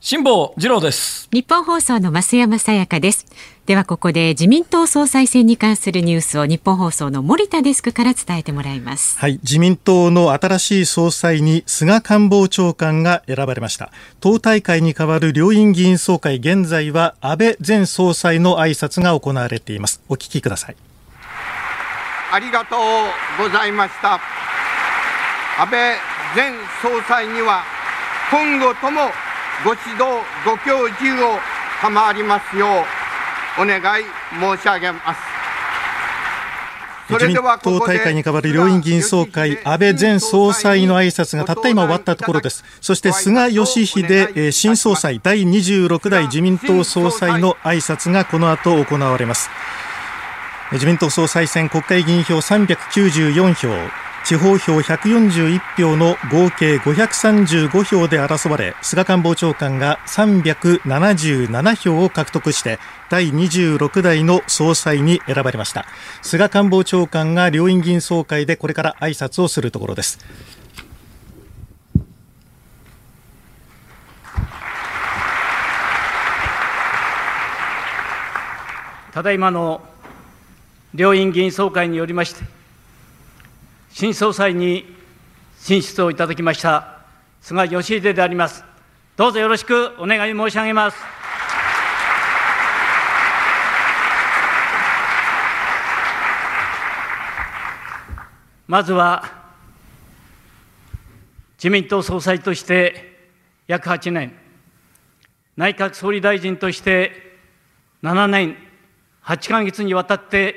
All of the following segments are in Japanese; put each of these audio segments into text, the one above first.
辛坊治郎です。日本放送の増山さやかです。ではここで自民党総裁選に関するニュースを日本放送の森田デスクから伝えてもらいます。はい。自民党の新しい総裁に菅官房長官が選ばれました。党大会に代わる両院議員総会現在は安倍前総裁の挨拶が行われています。お聞きください。ありがとうございました。安倍前総裁には今後ともご指導、ご教授を賜りますようお願い申し上げます。自民党大会に代わる両院議員総会、安倍前総裁の挨拶がたった今終わったところです。そして菅義偉新総裁第26代自民党総裁の挨拶がこの後行われます。自民党総裁選国会議員票394票、地方票141票の合計535票で争われ菅官房長官が377票を獲得して第26代の総裁に選ばれました。菅官房長官が両院議員総会でこれから挨拶をするところです。ただいまの両院議員総会によりまして新総裁に進出をいただきました菅義偉であります。どうぞよろしくお願い申し上げます。まずは自民党総裁として約8年、内閣総理大臣として7年8か月にわたって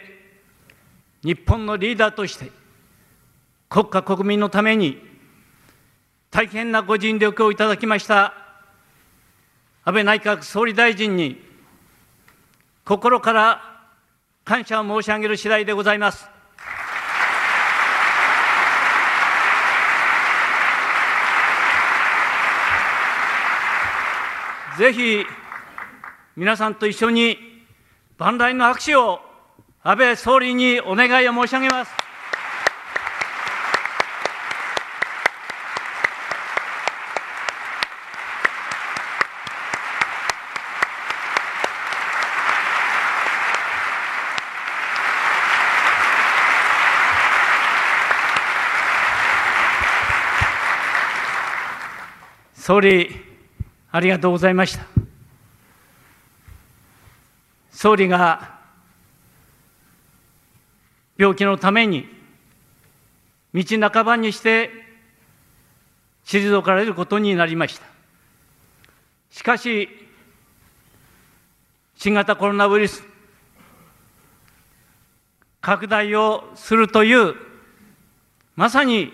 日本のリーダーとして国家国民のために大変なご尽力をいただきました安倍内閣総理大臣に心から感謝を申し上げる次第でございます。ぜひ皆さんと一緒に万来の拍手を安倍総理にお願いを申し上げます。総理、ありがとうございました。総理が病気のために道半ばにして退かれることになりました。しかし、新型コロナウイルス拡大をするという、まさに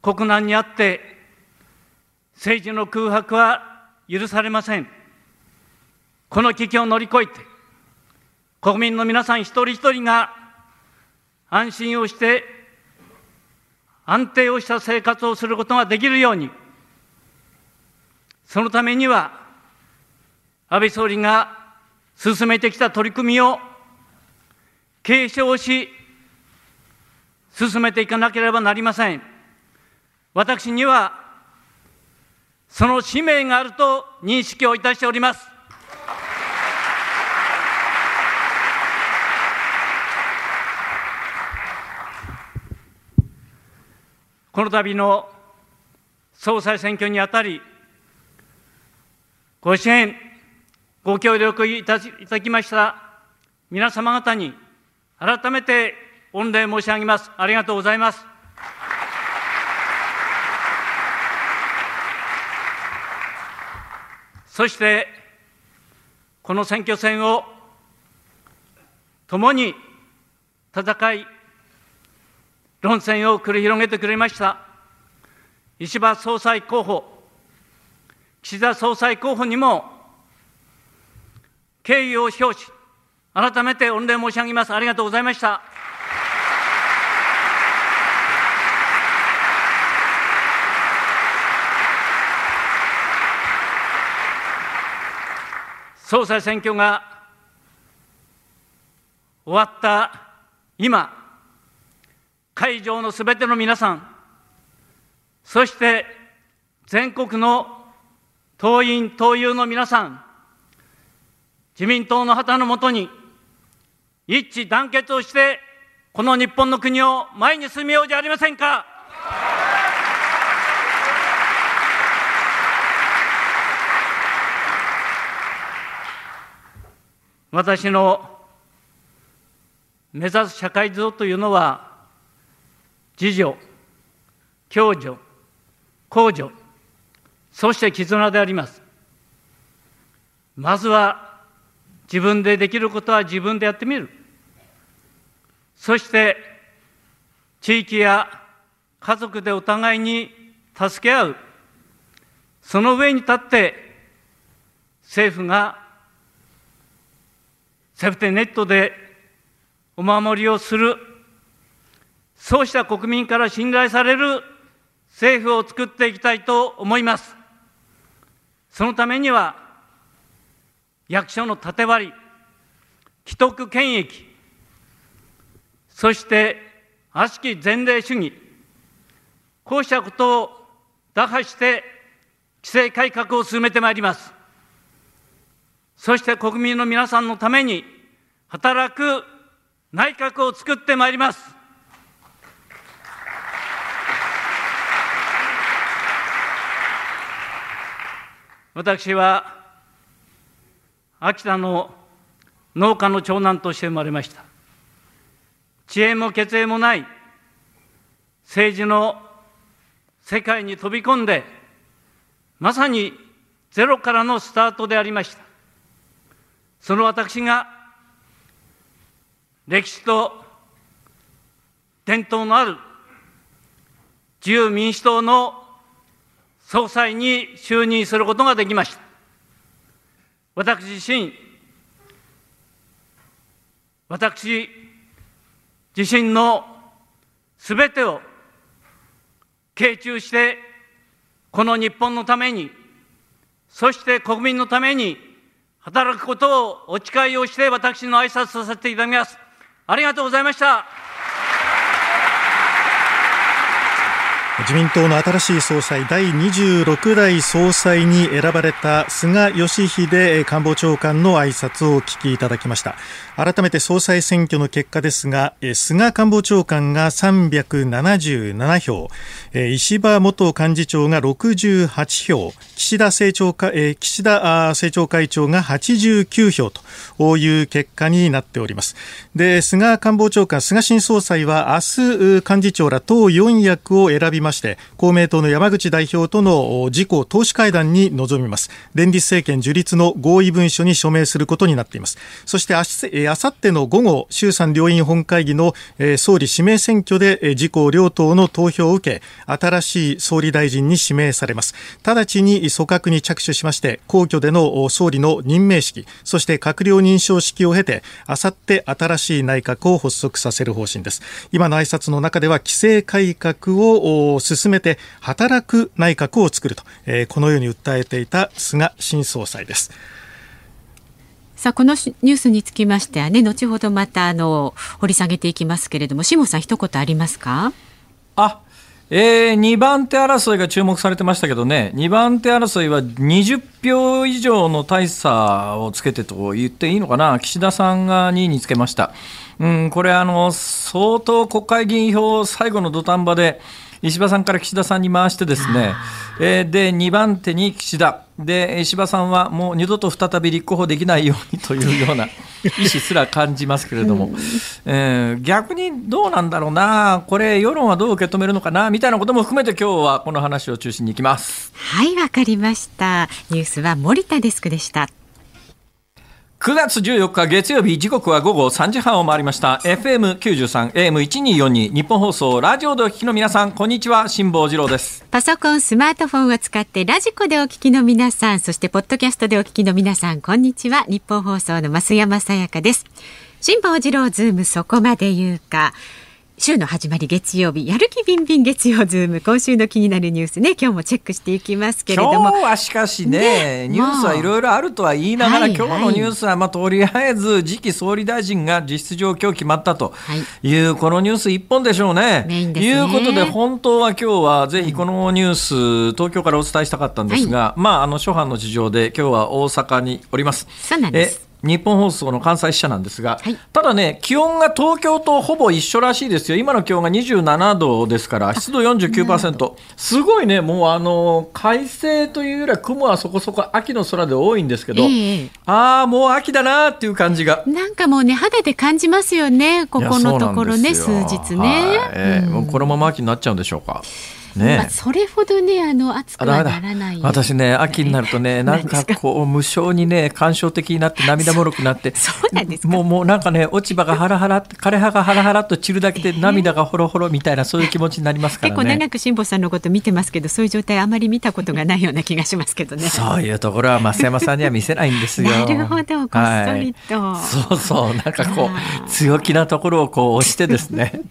国難にあって政治の空白は許されません。この危機を乗り越えて、国民の皆さん一人一人が安心をして、安定をした生活をすることができるように、そのためには、安倍総理が進めてきた取り組みを継承し、進めていかなければなりません。私にはその使命があると認識をいたしております。この度の総裁選挙にあたり、ご支援、ご協力いただきました皆様方に改めて御礼申し上げます。ありがとうございます。そしてこの選挙戦を共に戦い論戦を繰り広げてくれました石破総裁候補岸田総裁候補にも敬意を表し、改めて御礼申し上げます。ありがとうございました。総裁選挙が終わった今、会場のすべての皆さん、そして全国の党員・党友の皆さん、自民党の旗のもとに一致団結をして、この日本の国を前に進めようじゃありませんか。私の目指す社会像というのは、自助、共助、公助、そして絆であります。まずは自分でできることは自分でやってみる。そして地域や家族でお互いに助け合う。その上に立って政府がセフテネットでお守りをする、そうした国民から信頼される政府を作っていきたいと思います。そのためには、役所の縦割り、既得権益、そして悪しき前例主義、こうしたことを打破して規制改革を進めてまいります。そして国民の皆さんのために働く内閣を作ってまいります。私は秋田の農家の長男として生まれました。知恵も血縁もない政治の世界に飛び込んで、まさにゼロからのスタートでありました。その私が歴史と伝統のある自由民主党の総裁に就任することができました。私自身、私自身のすべてを傾注して、この日本のために、そして国民のために働くことをお誓いをして私の挨拶させていただきます。ありがとうございました。自民党の新しい総裁第26代総裁に選ばれた菅義偉官房長官の挨拶をお聞きいただきました。改めて総裁選挙の結果ですが菅官房長官が377票石破元幹事長が68票岸田政調会岸田政調会長が89票という結果になっております。で菅官房長官菅新総裁は明日幹事長ら党4役を選びままして公明党の山口代表との自公党首会談に臨みます。連立政権樹立の合意文書に署名することになっています。そしてあさっての午後衆参両院本会議の総理指名選挙で自公両党の投票を受け新しい総理大臣に指名されます。直ちに組閣に着手しまして皇居での総理の任命式そして閣僚認証式を経てあさって新しい内閣を発足させる方針です。今の挨拶の中では規制改革を進めて働く内閣を作ると、えー、このように訴えていた菅新総裁ですさあこのニュースにつきましてはね後ほどまたあの掘り下げていきますけれども下さん一言ありますか？あえー、2番手争いが注目されてましたけどね、2番手争いは20票以上の大差をつけてと言っていいのかな、岸田さんが2位につけました。うん、これあの、相当国会議員票最後の土壇場で、石破さんから岸田さんに回してですね、えー、で2番手に岸田。で石破さんはもう二度と再び立候補できないようにというような 意思すら感じますけれども、えー、逆にどうなんだろうな。これ世論はどう受け止めるのかなみたいなことも含めて今日はこの話を中心にいきます。はいわかりました。ニュースは森田デスクでした9月14日月曜日時刻は午後3時半を回りました。FM93 AM1242 日本放送ラジオでお聞きの皆さんこんにちは辛坊治郎です。パソコンスマートフォンを使ってラジコでお聞きの皆さんそしてポッドキャストでお聞きの皆さんこんにちは。日本放送の増山さやかです。辛坊治郎ズームそこまで言うか。週の始まり月曜日やる気ビンビン月曜ズーム今週の気になるニュースね今日もチェックしていきますけれども。今日はしかしね、ね、ニュースはいろいろあるとは言いながら、はい、今日のニュースはまあとりあえず次期総理大臣が実質上今日決まったとい。う、はい、このニュース一本でしょうね。と、ね、いうことで本当は今日はぜひこのニュース東京からお伝えしたかったんですが、はい、まああの諸般の事情で今日は大阪におります。そうなんですニッポン放送の関西支社なんですが、はい、ただね、気温が東京とほぼ一緒らしいですよ、今の気温が27度ですから、湿度49%、すごいね、もうあの快晴というよりは雲はそこそこ秋の空で多いんですけど、えー、ああ、もう秋だなっていう感じが。なんかもうね、肌で感じますよね、ここのところね、数日ね。えー、うん、このまま秋になっちゃうんでしょうか。ね、まあ、それほどねあの暑くはならない私ね秋になるとね なんかこう無性にね感傷的になって 涙もろくなってそうなんですもうもうなんかね落ち葉がハラハラ枯れ葉がハラハラと散るだけで涙がほろほろみたいなそういう気持ちになりますから、ね、結構長く辛坊さんのこと見てますけどそういう状態あまり見たことがないような気がしますけどね。そういうところは増山さんには見せないんですよ。なるほどこっそりと、はい、そうそうなんかこう強気なところをこう押してですね。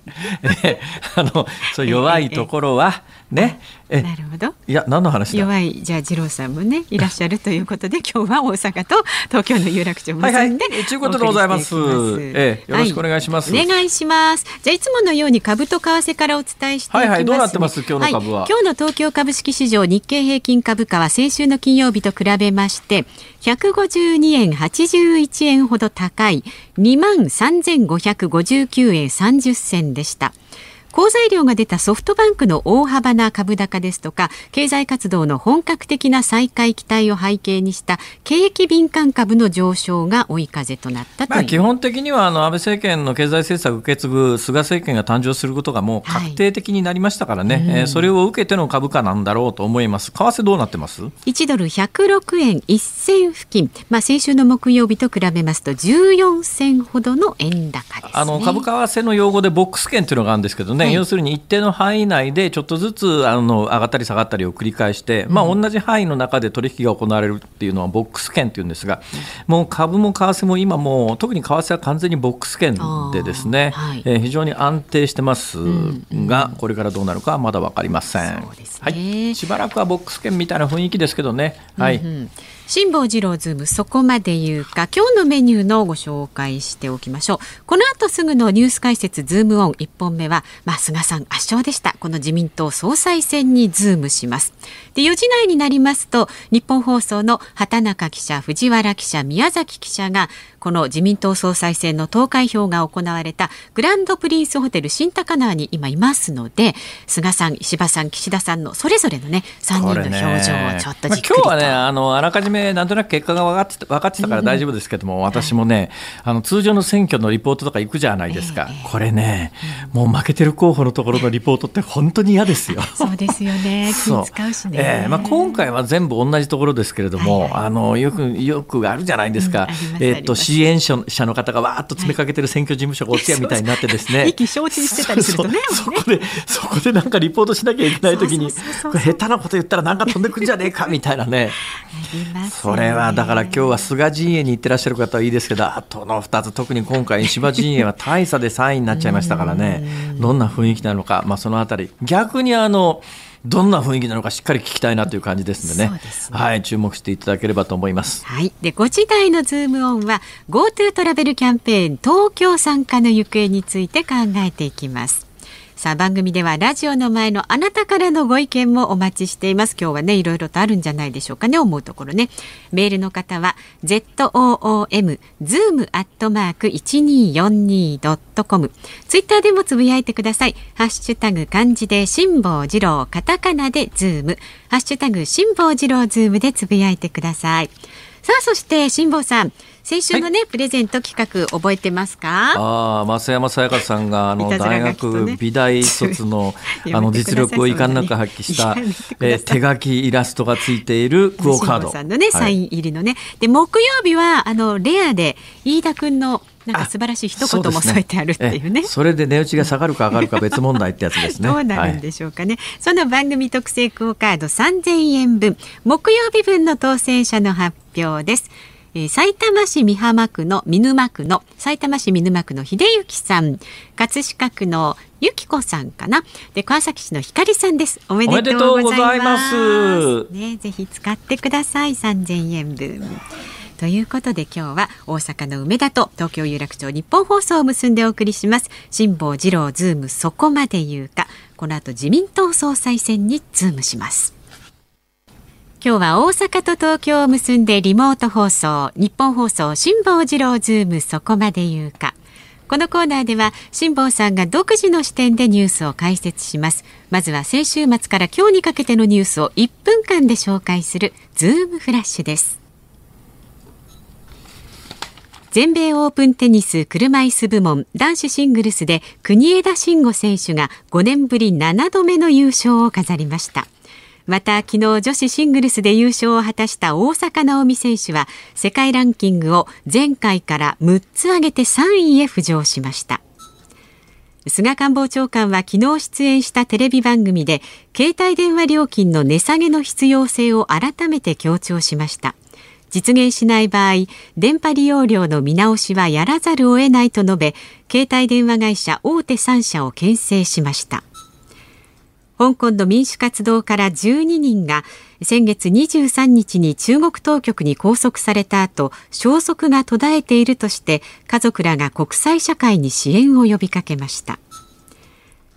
あのそう弱いところはね。なるほど。いや何の話弱いじゃあ次郎さんもねいらっしゃるということで今日は大阪と東京の有楽町はいはい、ということでございます。ええ、よろしくお願いします、はい、お願いします。じゃあいつものように株と為替からお伝えしてはいはい。どうなってます？今日の株は、はい、今日の東京株式市場日経平均株価は先週の金曜日と比べまして152円81円ほど高い2万3559円30銭でした。好材料が出たソフトバンクの大幅な株高ですとか経済活動の本格的な再開期待を背景にした景気敏感株の上昇が追い風となったとまあ、基本的にはあの安倍政権の経済政策を受け継ぐ菅政権が誕生することがもう確定的になりましたからね、はい、えー、それを受けての株価なんだろうと思います。為替どうなってます？1ドル106円1銭付近、まあ、先週の木曜日と比べますと14銭ほどの円高です、ね、あの株為替の用語でボックス券というのがあるんですけどね、はい、要するに一定の範囲内でちょっとずつあの上がったり下がったりを繰り返して、まあ、同じ範囲の中で取引が行われるっていうのはボックス券っていうんですが、もう株も為替も今もう特に為替は完全にボックス圏でですね、はい、えー、非常に安定してますが、これからどうなるかはまだ分かりません、ね、はい、しばらくはボックス圏みたいな雰囲気ですけどね。はい、うんうん辛坊治郎ズームそこまで言うか今日のメニューのご紹介しておきましょう。この後すぐのニュース解説ズームオン1本目は、まあ、菅さん圧勝でした。この自民党総裁選にズームします。で4時内になりますと日本放送の畑中記者藤原記者宮崎記者がこの自民党総裁選の投開票が行われたグランドプリンスホテル新高輪に今いますので菅さん石破さん岸田さんのそれぞれのね3人の表情をちょっとじっくりと、まあ、今日はねあのあらかじめなんとなく結果が分かって分かってたから大丈夫ですけども、うん、私もね、はい、あの通常の選挙のリポートとか行くじゃないですか、えー、これね、もう負けてる候補のところのリポートって本当に嫌ですよ。そうですよね。気使うしね、えーまあ、今回は全部同じところですけれども、はいはい、あのよくよくあるじゃないですか、うん、えー、っと支援者の方がわーっと詰めかけてる選挙事務所がお通夜みたいになってですね、意気承知してたりするとねそこでそこでなんかリポートしなきゃいけない時に下手なこと言ったらなんか飛んでくんじゃねえかみたいなね。それはだから今日は菅陣営に行ってらっしゃる方はいいですけどあとの2つ特に今回石破陣営は大差で3位になっちゃいましたからね。どんな雰囲気なのか、まあ、そのあたり。逆にあのどんな雰囲気なのかしっかり聞きたいなという感じですのでね、ね、はい注目していただければと思います。はい、で5時台のズームオンは GoTo トラベルキャンペーン東京参加の行方について考えていきます。さあ番組ではラジオの前のあなたからのご意見もお待ちしています。今日はねいろいろとあるんじゃないでしょうかね思うところね。メールの方は ZOOM zoom アットマーク 1242.com ツイッターでもつぶやいてください。ハッシュタグ漢字で辛坊治郎カタカナでズーム。ハッシュタグ辛坊治郎ズームでつぶやいてください。さあそして辛坊さん。先週のね、はい、プレゼント企画覚えてますか？ああ増山さやかさんがあの、大学美大卒の あの実力をいかんなく発揮した、えー、手書きイラストがついているクオカード。さんのね、サイン入りのね。で木曜日はあのレアで飯田君のなんか素晴らしい一言も添えてあるっていうね。それで値打ちが下がるか上がるか別問題ってやつですね。どうなるんでしょうかね。はい、その番組特製クオカード3000円分、木曜日分の当選者の発表です。えー、埼玉市美浜区の見沼区の埼玉市見沼区の秀幸さん。葛飾区のゆきこさんかな。で川崎市のひかりさんです。おめでとうございます。ねぜひ使ってください。3000円分。ということで今日は大阪の梅田と東京有楽町ニッポン放送を結んでお送りします。辛坊治郎ズームそこまで言うかこの後自民党総裁選にズームします今日は大阪と東京を結んでリモート放送ニッポン放送辛坊治郎ズームそこまで言うか。このコーナーでは辛坊さんが独自の視点でニュースを解説します。まずは先週末から今日にかけてのニュースを1分間で紹介するズームフラッシュです。全米オープンテニス車椅子部門男子シングルスで国枝慎吾選手が5年ぶり7度目の優勝を飾りました。また昨日女子シングルスで優勝を果たした大坂なおみ選手は世界ランキングを前回から6つ上げて3位へ浮上しました。菅官房長官は昨日出演したテレビ番組で携帯電話料金の値下げの必要性を改めて強調しました。実現しない場合電波利用料の見直しはやらざるを得ないと述べ携帯電話会社大手3社を牽制しました。香港の民主活動家ら12人が先月23日に中国当局に拘束された後消息が途絶えているとして家族らが国際社会に支援を呼びかけました。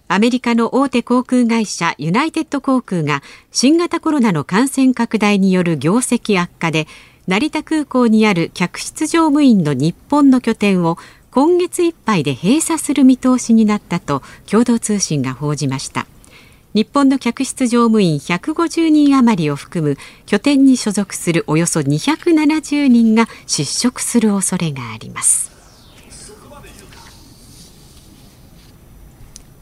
アメリカの大手航空会社ユナイテッド航空が新型コロナの感染拡大による業績悪化で成田空港にある客室乗務員の日本の拠点を今月いっぱいで閉鎖する見通しになったと共同通信が報じました。日本の客室乗務員150人余りを含む拠点に所属するおよそ270人が失職する恐れがあります。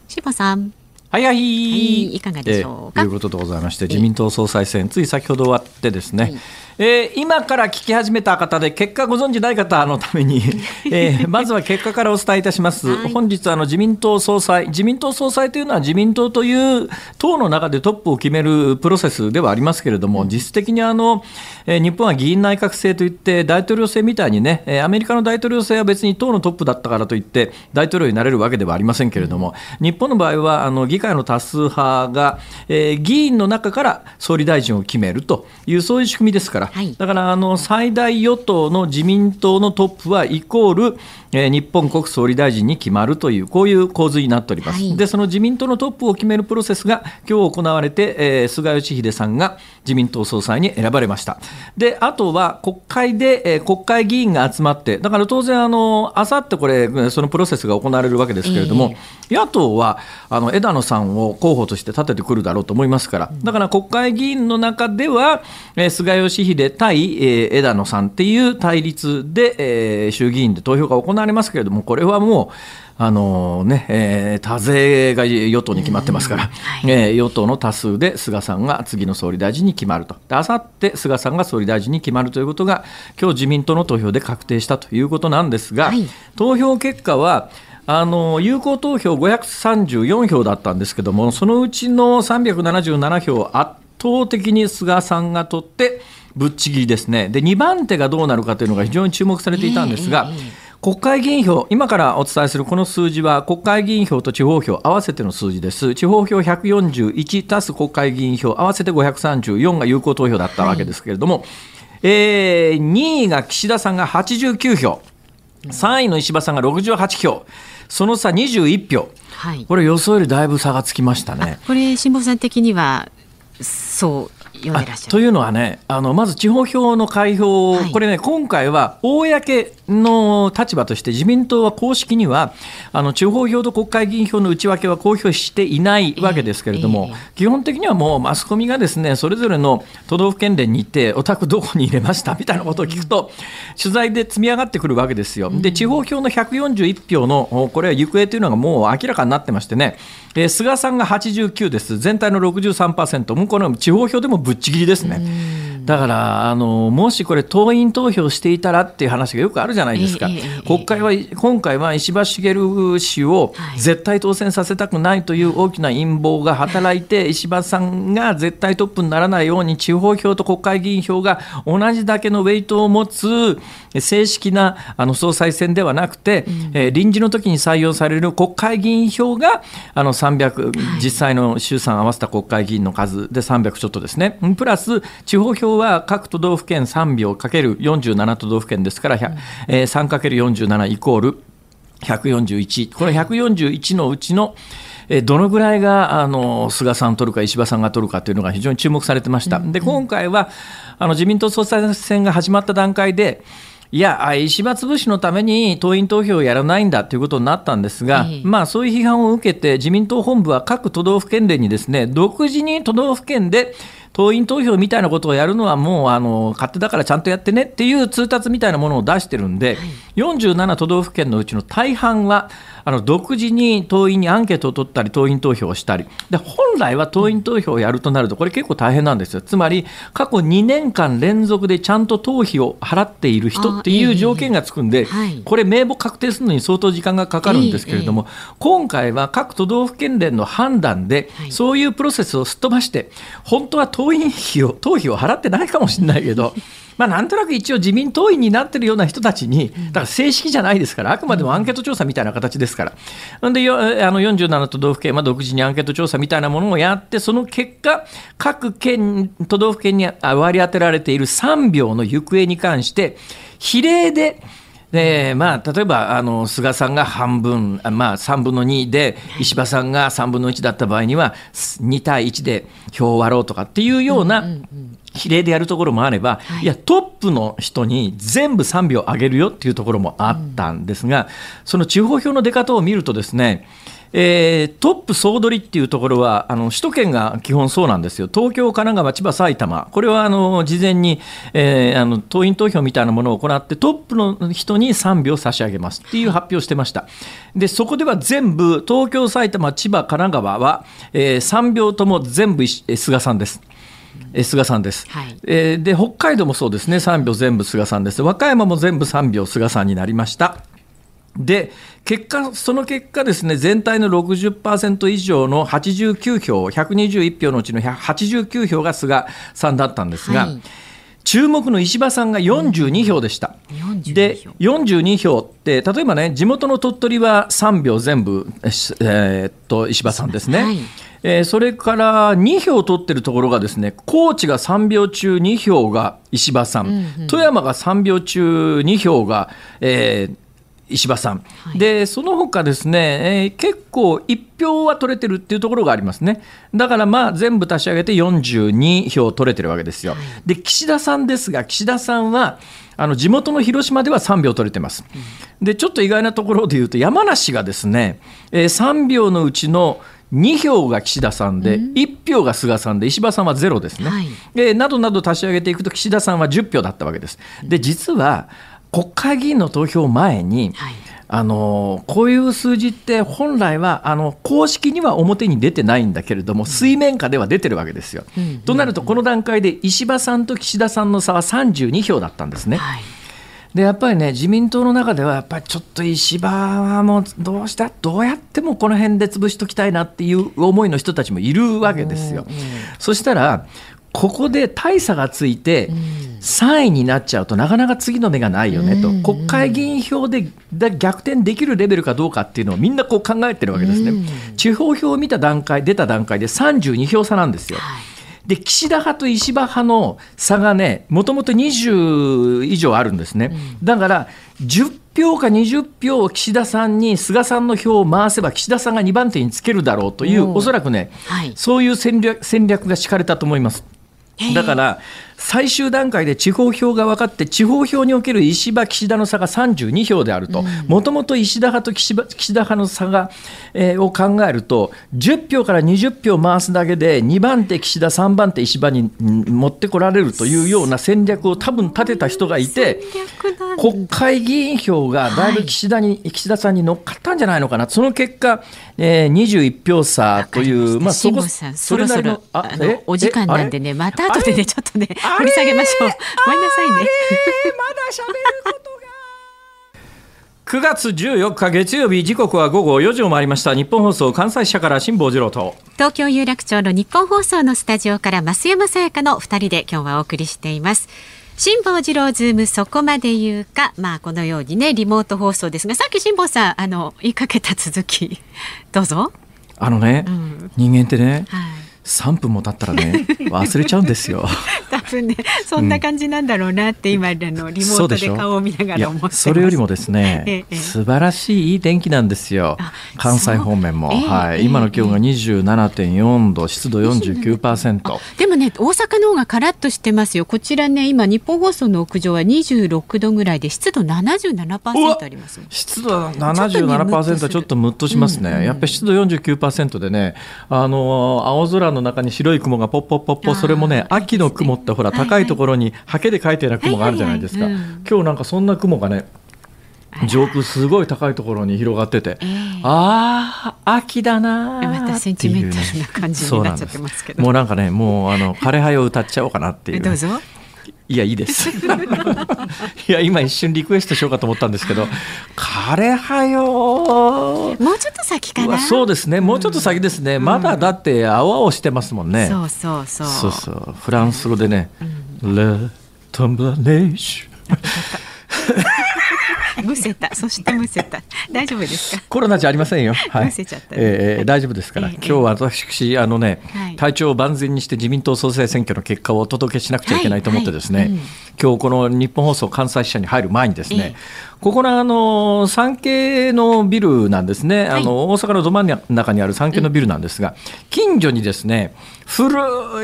柴さん。はい。はい、はい、いかがでしょうか、ということでございまして自民党総裁選つい先ほど終わってですね、はいえー、今から聞き始めた方で結果ご存じない方のために、えー、まずは結果からお伝えいたします、はい、本日あの自民党総裁自民党総裁というのは自民党という党の中でトップを決めるプロセスではありますけれども実質的にあの、えー、日本は議員内閣制といって大統領制みたいにねアメリカの大統領制は別に党のトップだったからといって大統領になれるわけではありませんけれども、うん、日本の場合はあの議会の多数派が、えー、議員の中から総理大臣を決めるというそういう仕組みですからはい、だからあの最大与党の自民党のトップはイコール、えー、日本国総理大臣に決まるというこういう構図になっております、はい、でその自民党のトップを決めるプロセスが今日行われて、えー、菅義偉さんが自民党総裁に選ばれました。であとは国会で、えー、国会議員が集まってだから当然あのあさってこれそのプロセスが行われるわけですけれども、えー、野党はあの枝野さんを候補として立ててくるだろうと思いますから。だから国会議員の中では、えー、菅義偉対、えー、枝野さんっていう対立で、えー、衆議院で投票が行われますけれども、これはもう、あのねえー、多勢が与党に決まってますから、はい、えー、与党の多数で菅さんが次の総理大臣に決まると、あさって菅さんが総理大臣に決まるということが、今日自民党の投票で確定したということなんですが、はい、投票結果は、あの有効投票534票だったんですけども、そのうちの377票、圧倒的に菅さんが取って、ぶっちぎりですね。で、2番手がどうなるかというのが非常に注目されていたんですが、国会議員票、今からお伝えするこの数字は、国会議員票と地方票合わせての数字です。地方票141足す国会議員票合わせて534が有効投票だったわけですけれども、はい、えー、2位が岸田さんが89票、3位の石破さんが68票、その差21票、はい、これ予想よりだいぶ差がつきましたね。これ辛坊さん的にはそう。読んでらっしゃる。というのはねあのまず地方票の開票、はい。これね今回は公の立場として自民党は公式にはあの地方票と国会議員票の内訳は公表していないわけですけれども、ええ。基本的にはもうマスコミがですねそれぞれの都道府県連に行ってお宅どこに入れましたみたいなことを聞くと、取材で積み上がってくるわけですよ。で地方票の141票のおこれは行方というのがもう明らかになってましてね、えー菅さんが89です。全体の63%もうこの地方票でもぶっちぎりですね。だからあのもしこれ党員投票していたらっていう話がよくあるじゃないですか、ええ。国会は今回は石破茂氏をはい。絶対当選させたくないという大きな陰謀が働いて、石破さんが絶対トップにならないように地方票と国会議員票が同じだけのウェイトを持つ正式なあの総裁選ではなくて、えー臨時の時に採用される国会議員票があの300、実際の衆参合わせた国会議員の数で300ちょっとですね、プラス地方票は各都道府県3票かける47都道府県ですから、100えー 3×47 イコール141、これ141のうちの、えーどのぐらいがあの菅さん取るか石破さんが取るかというのが非常に注目されてました。で今回はあの自民党総裁選が始まった段階でいや、あ石破潰しのために党員投票をやらないんだということになったんですが、ええ。まあ、そういう批判を受けて、自民党本部は各都道府県連にですね、独自に都道府県で党員投票みたいなことをやるのはもうあの勝手だからちゃんとやってねっていう通達みたいなものを出してるんで、47都道府県のうちの大半は、あの独自に党員にアンケートを取ったり、党員投票をしたり、で本来は党員投票をやるとなると、これ結構大変なんですよ。つまり、過去2年間連続でちゃんと党費を払っている人っていう条件がつくんで、はい。これ、名簿確定するのに相当時間がかかるんですけれども、今回は各都道府県連の判断では、い。そういうプロセスをすっ飛ばして、本当は党員費を、党費を払ってないかもしれないけど、まあ、なんとなく一応自民党員になってるような人たちに、だから正式じゃないですから、あくまでもアンケート調査みたいな形ですから。なんでよあの47都道府県は独自にアンケート調査みたいなものをやって、その結果、各県、都道府県にあ割り当てられている3票の行方に関して、比例で、でまあ、例えばあの菅さんが半分、あまあ、3分の2で、石破さんが3分の1だった場合には、2対1で票を割ろうとかっていうような比例でやるところもあれば、い、や、トップの人に全部3票あげるよっていうところもあったんですが、その地方票の出方を見るとですね、えートップ総取りっていうところはあの首都圏が基本そうなんですよ、東京、神奈川、千葉、埼玉、これはあの事前に、えーあの党員投票みたいなものを行って、トップの人に3票差し上げます。っていう発表をしてました。でそこでは全部、東京、埼玉、千葉、神奈川は、え3票とも全部菅さんです。えー菅さんです、はい。えーで北海道もそうですね、3票全部菅さんです、和歌山も全部3票菅さんになりました。で結果、その結果ですね、全体の60%以上の89票、121票のうちの89票が菅さんだったんですが、はい。注目の石破さんが42票でした。42で票42票って、例えばね、地元の鳥取は3票全部、えーえーっと石破さんですね。はい。えーそれから2票取ってるところがですね、高知が3票中2票が石破さん、富山が3票中2票が、えー石破さん、はいでその他ですね、えー結構1票は取れてるっていうところがありますね。だからまあ全部足し上げて42票取れてるわけですよ。で岸田さんですが、岸田さんはあの地元の広島では3票取れてます。でちょっと意外なところで言うと山梨がですね、えー3票のうちの2票が岸田さんで、1票が菅さんで、石破さんはゼロですね。はいえーなどなど足し上げていくと、岸田さんは10票だったわけです。で、実は国会議員の投票前に、はいあのこういう数字って本来はあの公式には表に出てないんだけれども、水面下では出てるわけですよ。となると、この段階で石破さんと岸田さんの差は32票だったんですね。はいでやっぱりね自民党の中ではやっぱりちょっと石破はもうどうしたどうやってもこの辺で潰しときたいなっていう思いの人たちもいるわけですよ。そしたらここで大差がついて3位になっちゃうとなかなか次の目がないよねと。国会議員票でで逆転できるレベルかどうかっていうのをみんなこう考えてるわけですね。地方票を見た段階出た段階で32票差なんですよ。で岸田派と石破派の差がね、もともと20以上あるんですね、だから10票か20票を岸田さんに菅さんの票を回せば、岸田さんが2番手につけるだろうという、おうおそらくね、はい。そういう戦略戦略が敷かれたと思います。だから最終段階で地方票が分かって地方票における石破岸田の差が32票であると。もともと石田派と岸田派の差が、えー、を考えると10票から20票回すだけで2番手岸田3番手石破に持ってこられるというような戦略を多分立てた人がいて国会議員票がだいぶ岸田に、はい、岸田さんに乗っかったんじゃないのかな。その結果、えー、21票差というまあそこそれなりのあのお時間なんでねまた後でねちょっとね掘り下げましょう。ごめんなさいね。まだ喋ることが。9月14日月曜日時刻は午後4時を回りました。日本放送関西社から辛坊治郎と。東京有楽町の日本放送のスタジオから増山さやかの2人で今日はお送りしています辛坊治郎ズームそこまで言うか。まあこのようにねリモート放送ですがさっき辛坊さんあの言いかけた続き どうぞ。あのね、うん、人間ってね、はい。3分も経ったらね忘れちゃうんですよ。多 分ねそんな感じなんだろうなって、うん、今あのリモートで顔を見ながら思ってそれよりもですね、ええ、素晴らしいいい天気なんですよ。関西方面も、え、はい、今の気温が27.4度湿度49%でもね大阪の方がカラッとしてますよ。こちらね今日本放送の屋上は26度ぐらいで湿度77%あります。湿度77%はちょっとムッとしますね、うん。うん、やっぱり湿度49%でねあの青空の中に白い雲がポッポッポッポそれもね秋の雲ってほら高いところにハケで描いたような雲があるじゃないですか、今日なんかそんな雲がね上空すごい高いところに広がってて、えー、ああ秋だなまたセンチメンタルな感じになっちゃってますけど。もうなんかねもうあの枯葉を歌っちゃおうかなっていう、どうぞいやいいです。いや今一瞬リクエストしようかと思ったんですけど枯葉よ。もうちょっと先かな。そうですね。もうちょっと先ですね、うん、まだだって青々してますもんね、そうそうそう。そうそう。フランス語でね「レトンブラネーシュ」むせた、そしてむせた。大丈夫ですか？コロナじゃありませんよ。はい。むせちゃった、ね、えー、大丈夫ですから。えー、今日は私あのね、はい、体調を万全にして自民党総裁選挙の結果をお届けしなくちゃいけないと思ってですね。はいはいうん、今日この日本放送関西支社に入る前にですね。えーここのあの産経のビルなんですね、あの大阪のど真ん中にある産経のビルなんですが、近所にですね古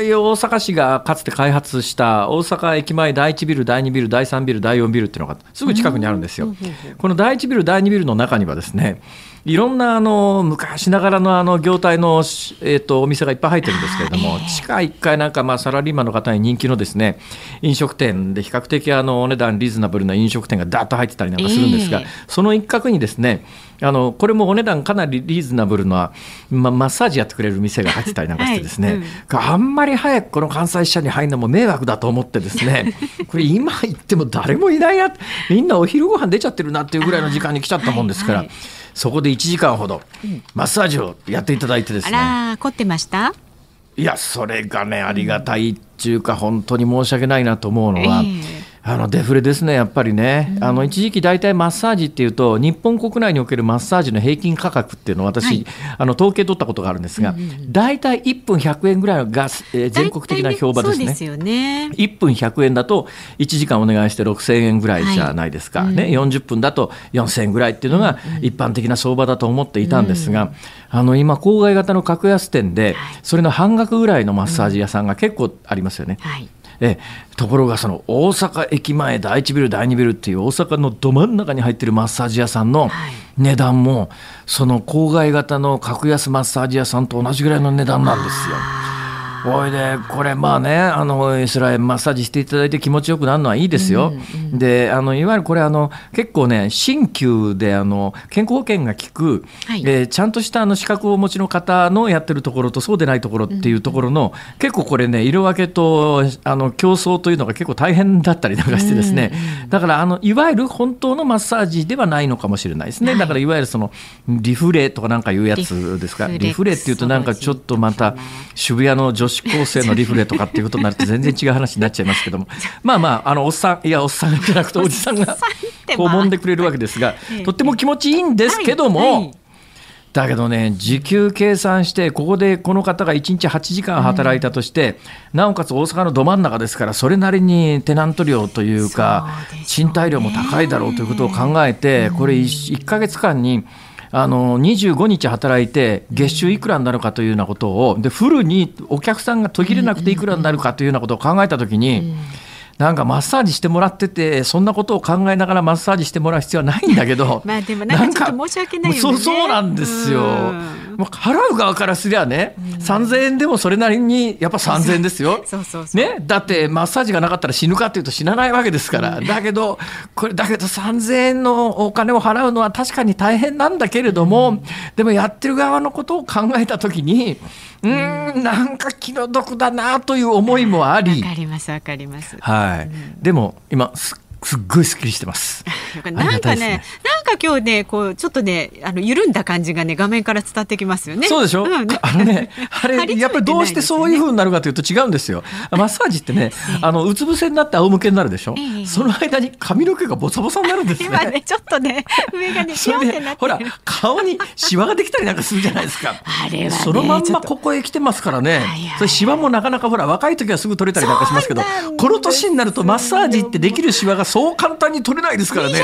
い大阪市がかつて開発した大阪駅前第1ビル、第2ビル、第3ビル、第4ビルっていうのがすぐ近くにあるんですよ。この第1ビル、第2ビルの中にはですねいろんなあの昔ながらのあの業態の、えー、とお店がいっぱい入ってるんですけれども、地下1階なんかまあサラリーマンの方に人気のですね飲食店で比較的あのお値段リーズナブルな飲食店がだっと入ってたりなんかするんですが、その一角にですねあのこれもお値段かなりリーズナブルな、ま、マッサージやってくれる店が入ってたりなんかしてですね、はい。うん、あんまり早くこの関西支社に入るのも迷惑だと思ってですね これ今行っても誰もいないなみんなお昼ご飯出ちゃってるなっていうぐらいの時間に来ちゃったもんですから。はいはいそこで1時間ほどマッサージをやっていただいてですね、あら凝ってました？いやそれがねありがたいっていうか本当に申し訳ないなと思うのは、えーあのデフレですね、やっぱりね、うん、あの一時期、大体マッサージっていうと、日本国内におけるマッサージの平均価格っていうのを私、はい、あの統計取ったことがあるんですが、大体1分100円ぐらいが、えー、全国的な評判ですね。ですよね。1分100円だと、1時間お願いして6000円ぐらいじゃないですか、はい、ね、40分だと4000円ぐらいっていうのが一般的な相場だと思っていたんですが、あの今、郊外型の格安店で、それの半額ぐらいのマッサージ屋さんが結構ありますよね。はいえところがその大阪駅前第1ビル第2ビルっていう大阪のど真ん中に入ってるマッサージ屋さんの値段もその郊外型の格安マッサージ屋さんと同じぐらいの値段なんですよ。おいでこれまあねあのそれはマッサージしていただいて気持ちよくなるのはいいですよ。うんうん、であのいわゆるこれあの結構ね新旧であの健康保険が効く、はい、えー、ちゃんとしたあの資格をお持ちの方のやってるところとそうでないところっていうところの、うんうん、結構これね色分けとあの競争というのが結構大変だったりなんかしてですね、うんうん、だからあのいわゆる本当のマッサージではないのかもしれないですね。だからいわゆるそのリフレとかなんかいうやつですか。リフレっていうとなんかちょっとまた渋谷の女女子高生のリフレとかっていうことになると全然違う話になっちゃいますけども。まあまああのおっさんいやおっさんじゃなくておじさんがこう揉んでくれるわけですがとっても気持ちいいんですけども。だけどね、時給計算して、ここでこの方が1日8時間働いたとして、うん、なおかつ大阪のど真ん中ですから、それなりにテナント料というか、賃貸料も高いだろうということを考えて、これ 1, 1ヶ月間にあの25日働いて月収いくらになるかというようなことをでフルにお客さんが途切れなくていくらになるかというようなことを考えたときに、なんかマッサージしてもらっててそんなことを考えながらマッサージしてもらう必要はないんだけど まあでもなんかちょっと申し訳ないよね。そうそうなんですよ、もう払う側からすりゃね、3000円でもそれなりにやっぱ3000円ですよ。だってマッサージがなかったら死ぬかっていうと死なないわけですから、だけどこれだけど3000円のお金を払うのは確かに大変なんだけれども、でもやってる側のことを考えた時にうーんなんか気の毒だなという思いもあり。わかりますわかります。はい、でも今すすっごいすっきりしてます。なんかねなんか今日ねこうちょっとねあの緩んだ感じがね画面から伝わってきますよね。そうでしょ、ん あのね、あれ、やっぱりどうしてそういうふうになるかというと違うんですよ。マッサージってね、あの、うつ伏せになって仰向けになるでしょ？ええその間に髪の毛がボサボサになるんです今ね。ねちょっとね 上がねピョンってなっ、てほらる。、顔にシワができたりなんかするじゃないですか。あれはねそのまんまここへ来てますからね。それシワもなかなかほら、若い時はすぐ取れたりなんかしますけどこの年になるとマッサージってできるシワがそう簡単に取れないですからね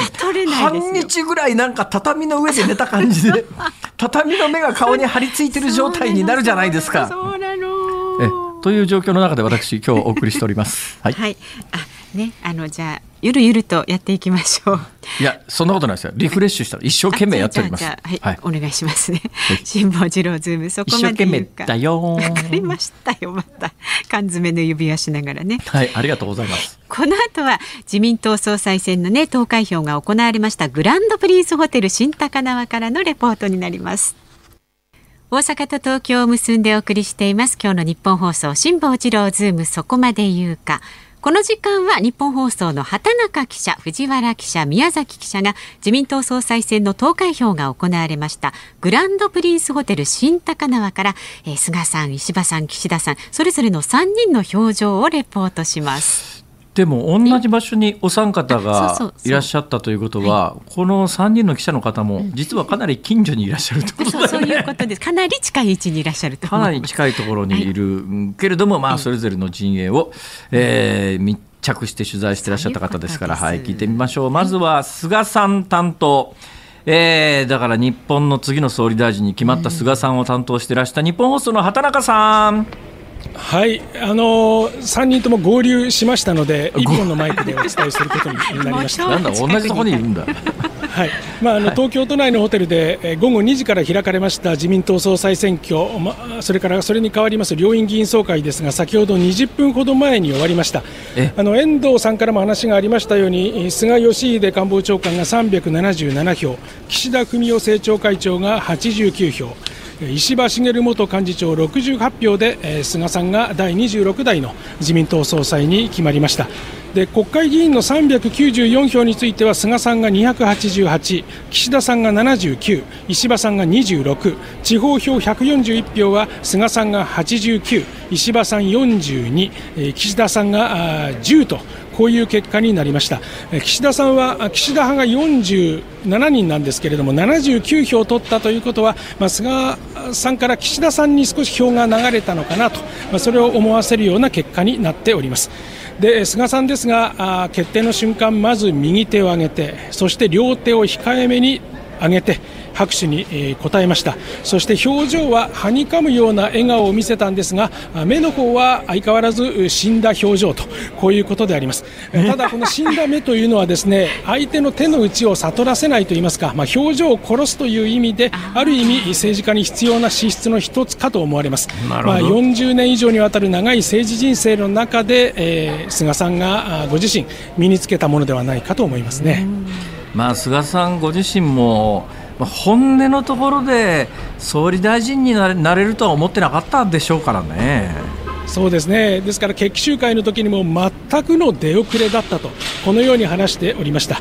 半日ぐらいなんか畳の上で寝た感じで、畳の目が顔に張り付いてる状態になるじゃないですか。そうなえの。という状況の中で私今日お送りしております。はい。はい。あねあのじゃあゆるゆるとやっていきましょう。いやそんなことないですよ。リフレッシュしたら一生懸命やっております。あじゃあじゃあははいい、お願いしますねはい。辛坊治郎ズームそこまで懸命言うか。だよーわかりましたよまた缶詰の指輪しながらね。はい、ありがとうございます。この後は自民党総裁選のね投開票が行われましたグランドプリンスホテル新高輪からのレポートになります。大阪と東京を結んでお送りしています今日の日本放送辛坊治郎ズームそこまで言うかこの時間は日本放送の畑中記者藤原記者宮崎記者が自民党総裁選の投開票が行われました。グランドプリンスホテル新高輪から、えー菅さん石破さん岸田さんそれぞれの3人の表情をレポートします。でも同じ場所にお三方がいらっしゃったということは、この3人の記者の方も実はかなり近所にいらっしゃるとそうそう。いうことです。かなり近い位置にいらっしゃるとか。なり近いところにいる、うんけれども、まあ、それぞれの陣営を、えー密着して取材していらっしゃった方ですから、はい、聞いてみましょう。まずは菅さん担当。えーだから日本の次の総理大臣に決まった菅さんを担当していらした日本放送の畑中さん。はい、あのー、3人とも合流しましたので、一本のマイクでお伝えすることになりました。なんだ、同じところにいるんだ。はい、まあ、あの東京都内のホテルでえー午後2時から開かれました自民党総裁選挙、まあ、それからそれに代わります両院議員総会ですが、先ほど20分ほど前に終わりましたえ？あの遠藤さんからも話がありましたように、菅義偉官房長官が377票、岸田文雄政調会長が89票。石破茂元幹事長68票で、菅さんが第26代の自民党総裁に決まりました。で国会議員の394票については菅さんが288岸田さんが79石破さんが26地方票141票は菅さんが89石破さん42、岸田さんが10とこういう結果になりました。え岸田さんは岸田派が47人なんですけれども79票取ったということは、まあ、菅さんから岸田さんに少し票が流れたのかなと、まあ、それを思わせるような結果になっております。で菅さんですがあ決定の瞬間まず右手を上げてそして両手を控えめに上げて拍手に、えー応えました。そして表情ははにかむような笑顔を見せたんですがあ目の方は相変わらずう死んだ表情とこういうことであります。え？ーただこの死んだ目というのはですね相手の手の内を悟らせないといいますか、まあ、表情を殺すという意味である意味政治家に必要な資質の一つかと思われます。まあ、40年以上にわたる長い政治人生の中で、えー菅さんがあご自身身につけたものではないかと思いますね。まあ、菅さんご自身も、本音のところで総理大臣になれなれるとは思ってなかったでしょうからね。そうですね。ですから決起集会の時にも全くの出遅れだったとこのように話しておりました。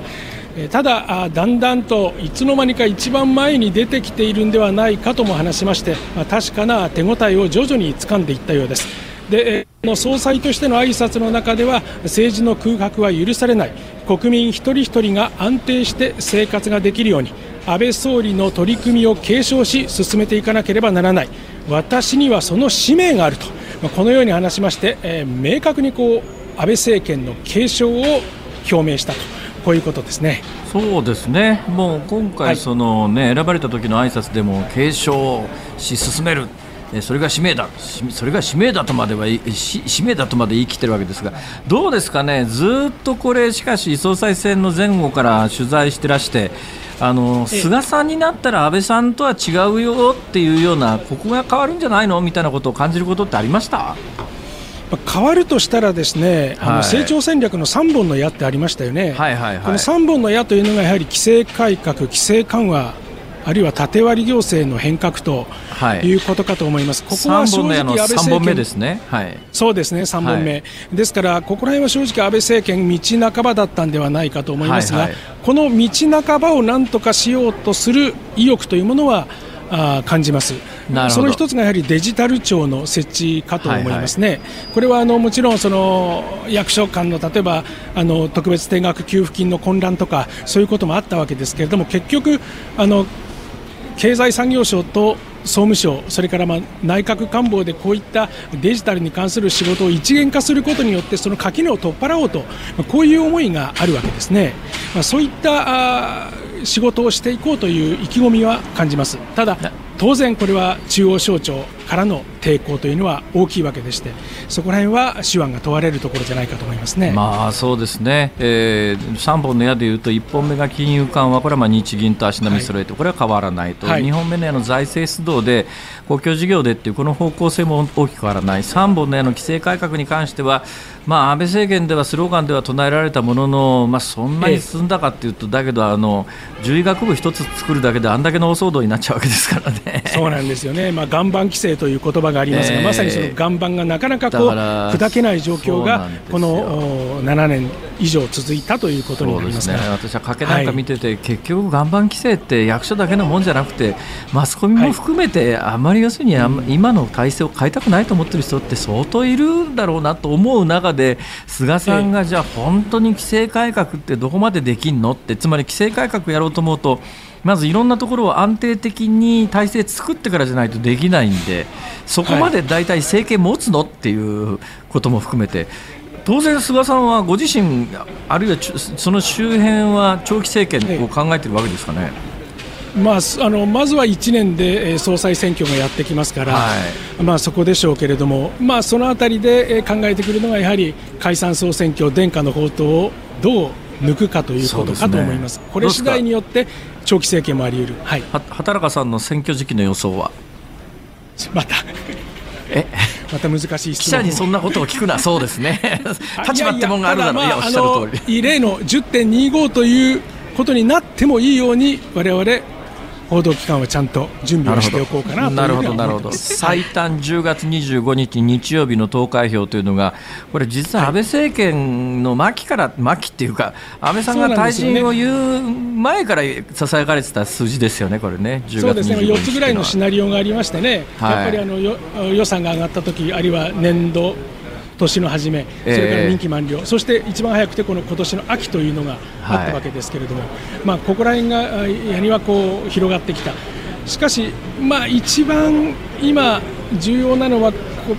ただだんだんといつの間にか一番前に出てきているんではないかとも話しまして、確かな手応えを徐々に掴んでいったようです。での総裁としての挨拶の中では政治の空白は許されない国民一人一人が安定して生活ができるように安倍総理の取り組みを継承し進めていかなければならない私にはその使命があると、まあこのように話しまして、えー明確にこう安倍政権の継承を表明したとこういうことですね。そうですね。もう今回そのね、はい、選ばれた時の挨拶でも継承し進める。それが使命だ、それが使命だとまでは使命だとまで言い切ってるわけですが、どうですかね、ずっとこれ、しかし総裁選の前後から取材してらして、あの菅さんになったら安倍さんとは違うよっていうような、ここが変わるんじゃないの？みたいなことを感じることってありました？変わるとしたらですね、あの成長戦略の3本の矢ってありましたよね、はいはいはい、この3本の矢というのがやはり規制改革、規制緩和あるいは縦割り行政の変革とい。うことかと思います、はい、ここは正直、安倍政権ですね、はい、そうですね、3本目、はい、ですから、ここら辺は正直、安倍政権、道半ばだったんではないかと思いますが、はいはい、この道半ばをなんとかしようとする意欲というものは、あ感じます。その一つがやはりデジタル庁の設置かと思いますね、はいはい、これはあのもちろんその役所間の例えばあの特別定額給付金の混乱とかそういうこともあったわけですけれども結局あの経済産業省と総務省、それからまあ内閣官房でこういったデジタルに関する仕事を一元化することによってその垣根を取っ払おうと、こういう思いがあるわけですね、まあ、そういった仕事をしていこうという意気込みは感じます。ただ当然これは中央省庁からの抵抗というのは大きいわけでしてそこら辺は手腕が問われるところじゃないかと思いますね。まあそうですね、えー、3本の矢でいうと1本目が金融緩和。これはまあ日銀と足並み揃えて、これは変わらないと、はい、2本目の矢の財政出動で公共事業でっていうこの方向性も大きく変わらない。3本の矢の規制改革に関しては、まあ、安倍政権ではスローガンでは唱えられたものの、まあ、そんなに進んだかというと、だけどあの獣医学部1つ作るだけであんだけの大騒動になっちゃうわけですからね。そうなんですよね、まあ、岩盤規制という言葉がありますが、えー、まさにその岩盤がなかなかこう砕けない状況がこの7年以上続いたということになりますね、私は賭けなんか見てて、はい、結局、岩盤規制って役所だけのもんじゃなくてマスコミも含めて、あまり要するに今の体制を変えたくないと思ってる人って相当いるんだろうなと思う中で菅さんがじゃあ本当に規制改革ってどこまでできんのってつまり規制改革やろうと思うとまずいろんなところを安定的に体制作ってからじゃないとできないんでそこまで大体政権持つのっていうことも含めて当然、菅さんはご自身あるいはその周辺は長期政権を考えているわけですかね？まあ、あのまずは1年で総裁選挙がやってきますから、はい、まあ、そこでしょうけれども、まあ、そのあたりで考えてくるのがやはり解散・総選挙、殿下の宝刀をどう抜くかということかと思います、すね、これ次第によって長期政権もあり得る、はい、畑中さんの選挙時期の予想は？また。え？また難しい記者にそんなことを聞くな、そうですね、立場ってもんがあるだろう、いや、おっしゃる通り。例の10.25ということになってもいいように、われわれ報道機関はちゃんと準備をしておこうかななるほどなるほど最短10月25日日曜日の投開票というのがこれ実は安倍政権の末期から末期っていうか安倍さんが退陣を言う前からささやかれてた数字ですよねこれね。10そうですね。4つぐらいのシナリオがありましてね、はい、やっぱりあの予算が上がった時あるいは年度年の初め、それから任期満了、えー、そして一番早くてこの今年の秋というのがあったわけですけれども、はい、まあ、ここら辺がやにはこう広がってきた、しかし、まあ、一番今、重要なのは、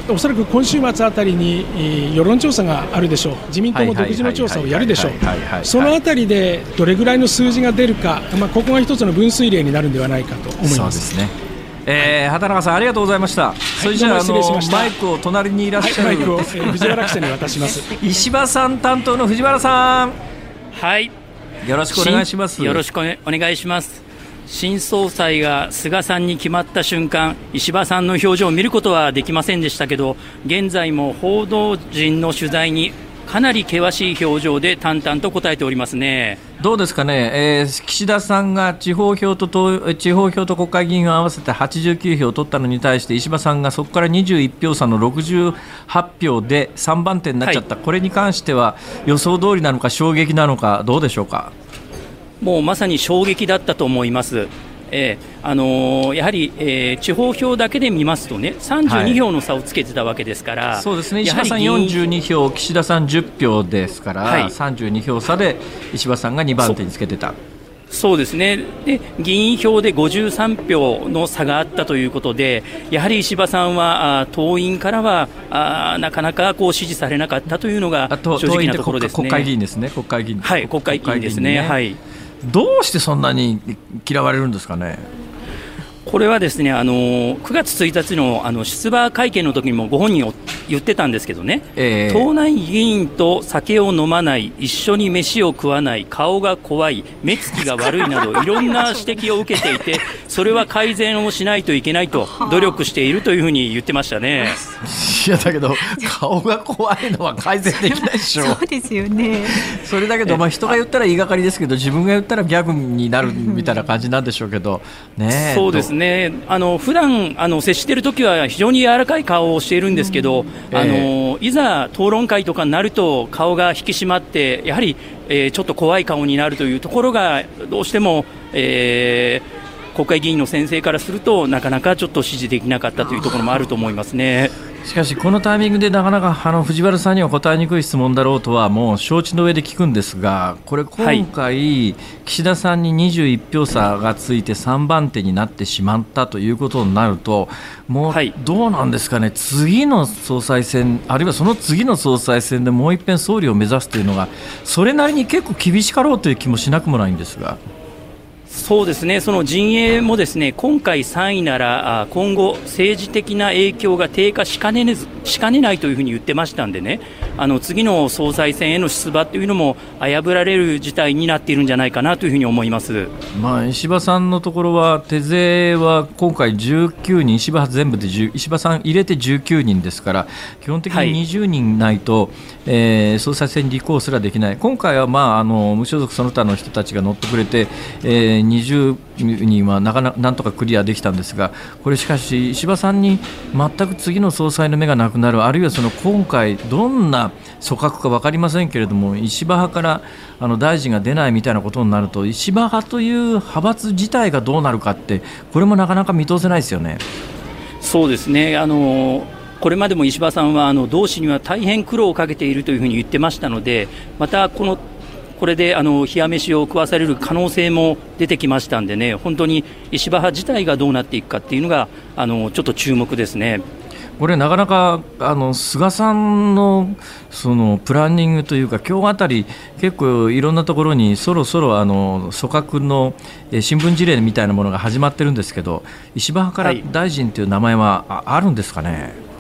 おそらく今週末あたりに世論調査があるでしょう、自民党も独自の調査をやるでしょう、そのあたりでどれぐらいの数字が出るか、まあ、ここが一つの分水嶺になるんではないかと思います。えー、畑中さんありがとうございました。はい、それじゃあのマイクを隣にいらっしゃる、はい、マイクを、えー、藤原記者に渡します。石破さん担当の藤原さん。はい。よろしくお願いします。よろしくお願いします。新総裁が菅さんに決まった瞬間、石破さんの表情を見ることはできませんでしたけど、現在も報道陣の取材にかなり険しい表情で淡々と答えておりますね。どうですかね、えー、岸田さんが地方票と地方票と国会議員を合わせて89票を取ったのに対して石破さんがそこから21票差の68票で3番手になっちゃった、はい、これに関しては予想通りなのか衝撃なのかどうでしょうか？もうまさに衝撃だったと思います。えーあのー、やはり、えー、地方票だけで見ますとね、32票の差をつけてたわけですから、はい、そうですね、石破さん42票、岸田さん10票ですから、はい、32票差で石破さんが2番手につけてた。そうですねで議員票で53票の差があったということで、やはり石破さんはあ党員からはあなかなかこう支持されなかったというのが正直なところですね。国会議員ですね、国会議員。はい、国会議員ですね。ねはい。どうしてそんなに嫌われるんですかね？これはですねあの9月1日のあの出馬会見の時にもご本人を言ってたんですけどね、えー、党内議員と酒を飲まない、一緒に飯を食わない、顔が怖い、目つきが悪いなど、いろんな指摘を受けていて、それは改善をしないといけないと努力しているというふうに言ってましたね。いやだけど 顔が怖いのは改善できないでしょ。そうですよね。それだけど、まあ、人が言ったら言いがかりですけど自分が言ったらギャグになるみたいな感じなんでしょうけど、ね、そうですね。あの普段あの接している時は非常に柔らかい顔をしているんですけど、うん、あのいざ討論会とかになると顔が引き締まってやはり、えー、ちょっと怖い顔になるというところがどうしても、えー、国会議員の先生からすると、なかなかちょっと支持できなかったというところもあると思いますね。しかし、このタイミングでなかなかあの藤原さんには答えにくい質問だろうとはもう承知の上で聞くんですが、これ、今回、岸田さんに21票差がついて3番手になってしまったということになると、もうどうなんですかね、次の総裁選、あるいはその次の総裁選でもう一遍総理を目指すというのが、それなりに結構厳しかろうという気もしなくもないんですが。そうですね、その陣営もですね今回3位なら、今後、政治的な影響が低下しかねずしかねないというふうに言ってましたんでね、あの次の総裁選への出馬というのも危ぶられる事態になっているんじゃないかなというふうに思います、まあ、石破さんのところは、手勢は今回19人、石破全部で10、石破さん入れて19人ですから、基本的に20人ないと、はい、えー、総裁選に立候補すらできない、今回は、まあ、あの無所属その他の人たちが乗ってくれて、えー20人はなかななんとかクリアできたんですが、これしかし、石破さんに全く次の総裁の目がなくなる、あるいはその今回、どんな組閣か分かりませんけれども、石破派からあの大臣が出ないみたいなことになると、石破派という派閥自体がどうなるかって、これもなかなか見通せないですよね。そうですね。あのこれまでも石破さんはあの同志には大変苦労をかけているというふうに言ってましたので、またこのこれであの冷や飯を食わされる可能性も出てきましたんでね、本当に石破派自体がどうなっていくかっていうのが、あのちょっと注目ですね。これ、なかなかあの菅さんのそのプランニングというか、今日あたり、結構いろんなところにそろそろあの組閣の新聞事例みたいなものが始まってるんですけど、石破派から大臣という名前はあるんですかね？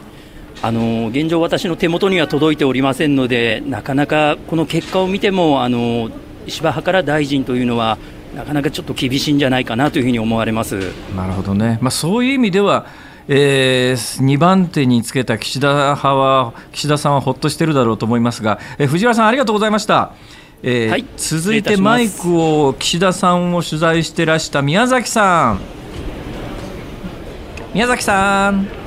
あの現状、私の手元には届いておりませんので、なかなかこの結果を見ても、あの石破派から大臣というのは、なかなかちょっと厳しいんじゃないかなというふうに思われますなるほどね、まあ、そういう意味では、えー、2番手につけた岸田派は、岸田さんはほっとしてるだろうと思いますが、えー、藤原さん、ありがとうございました。えー、はい、続いてマイクを岸田さんを取材してらした宮崎さん。宮崎さん。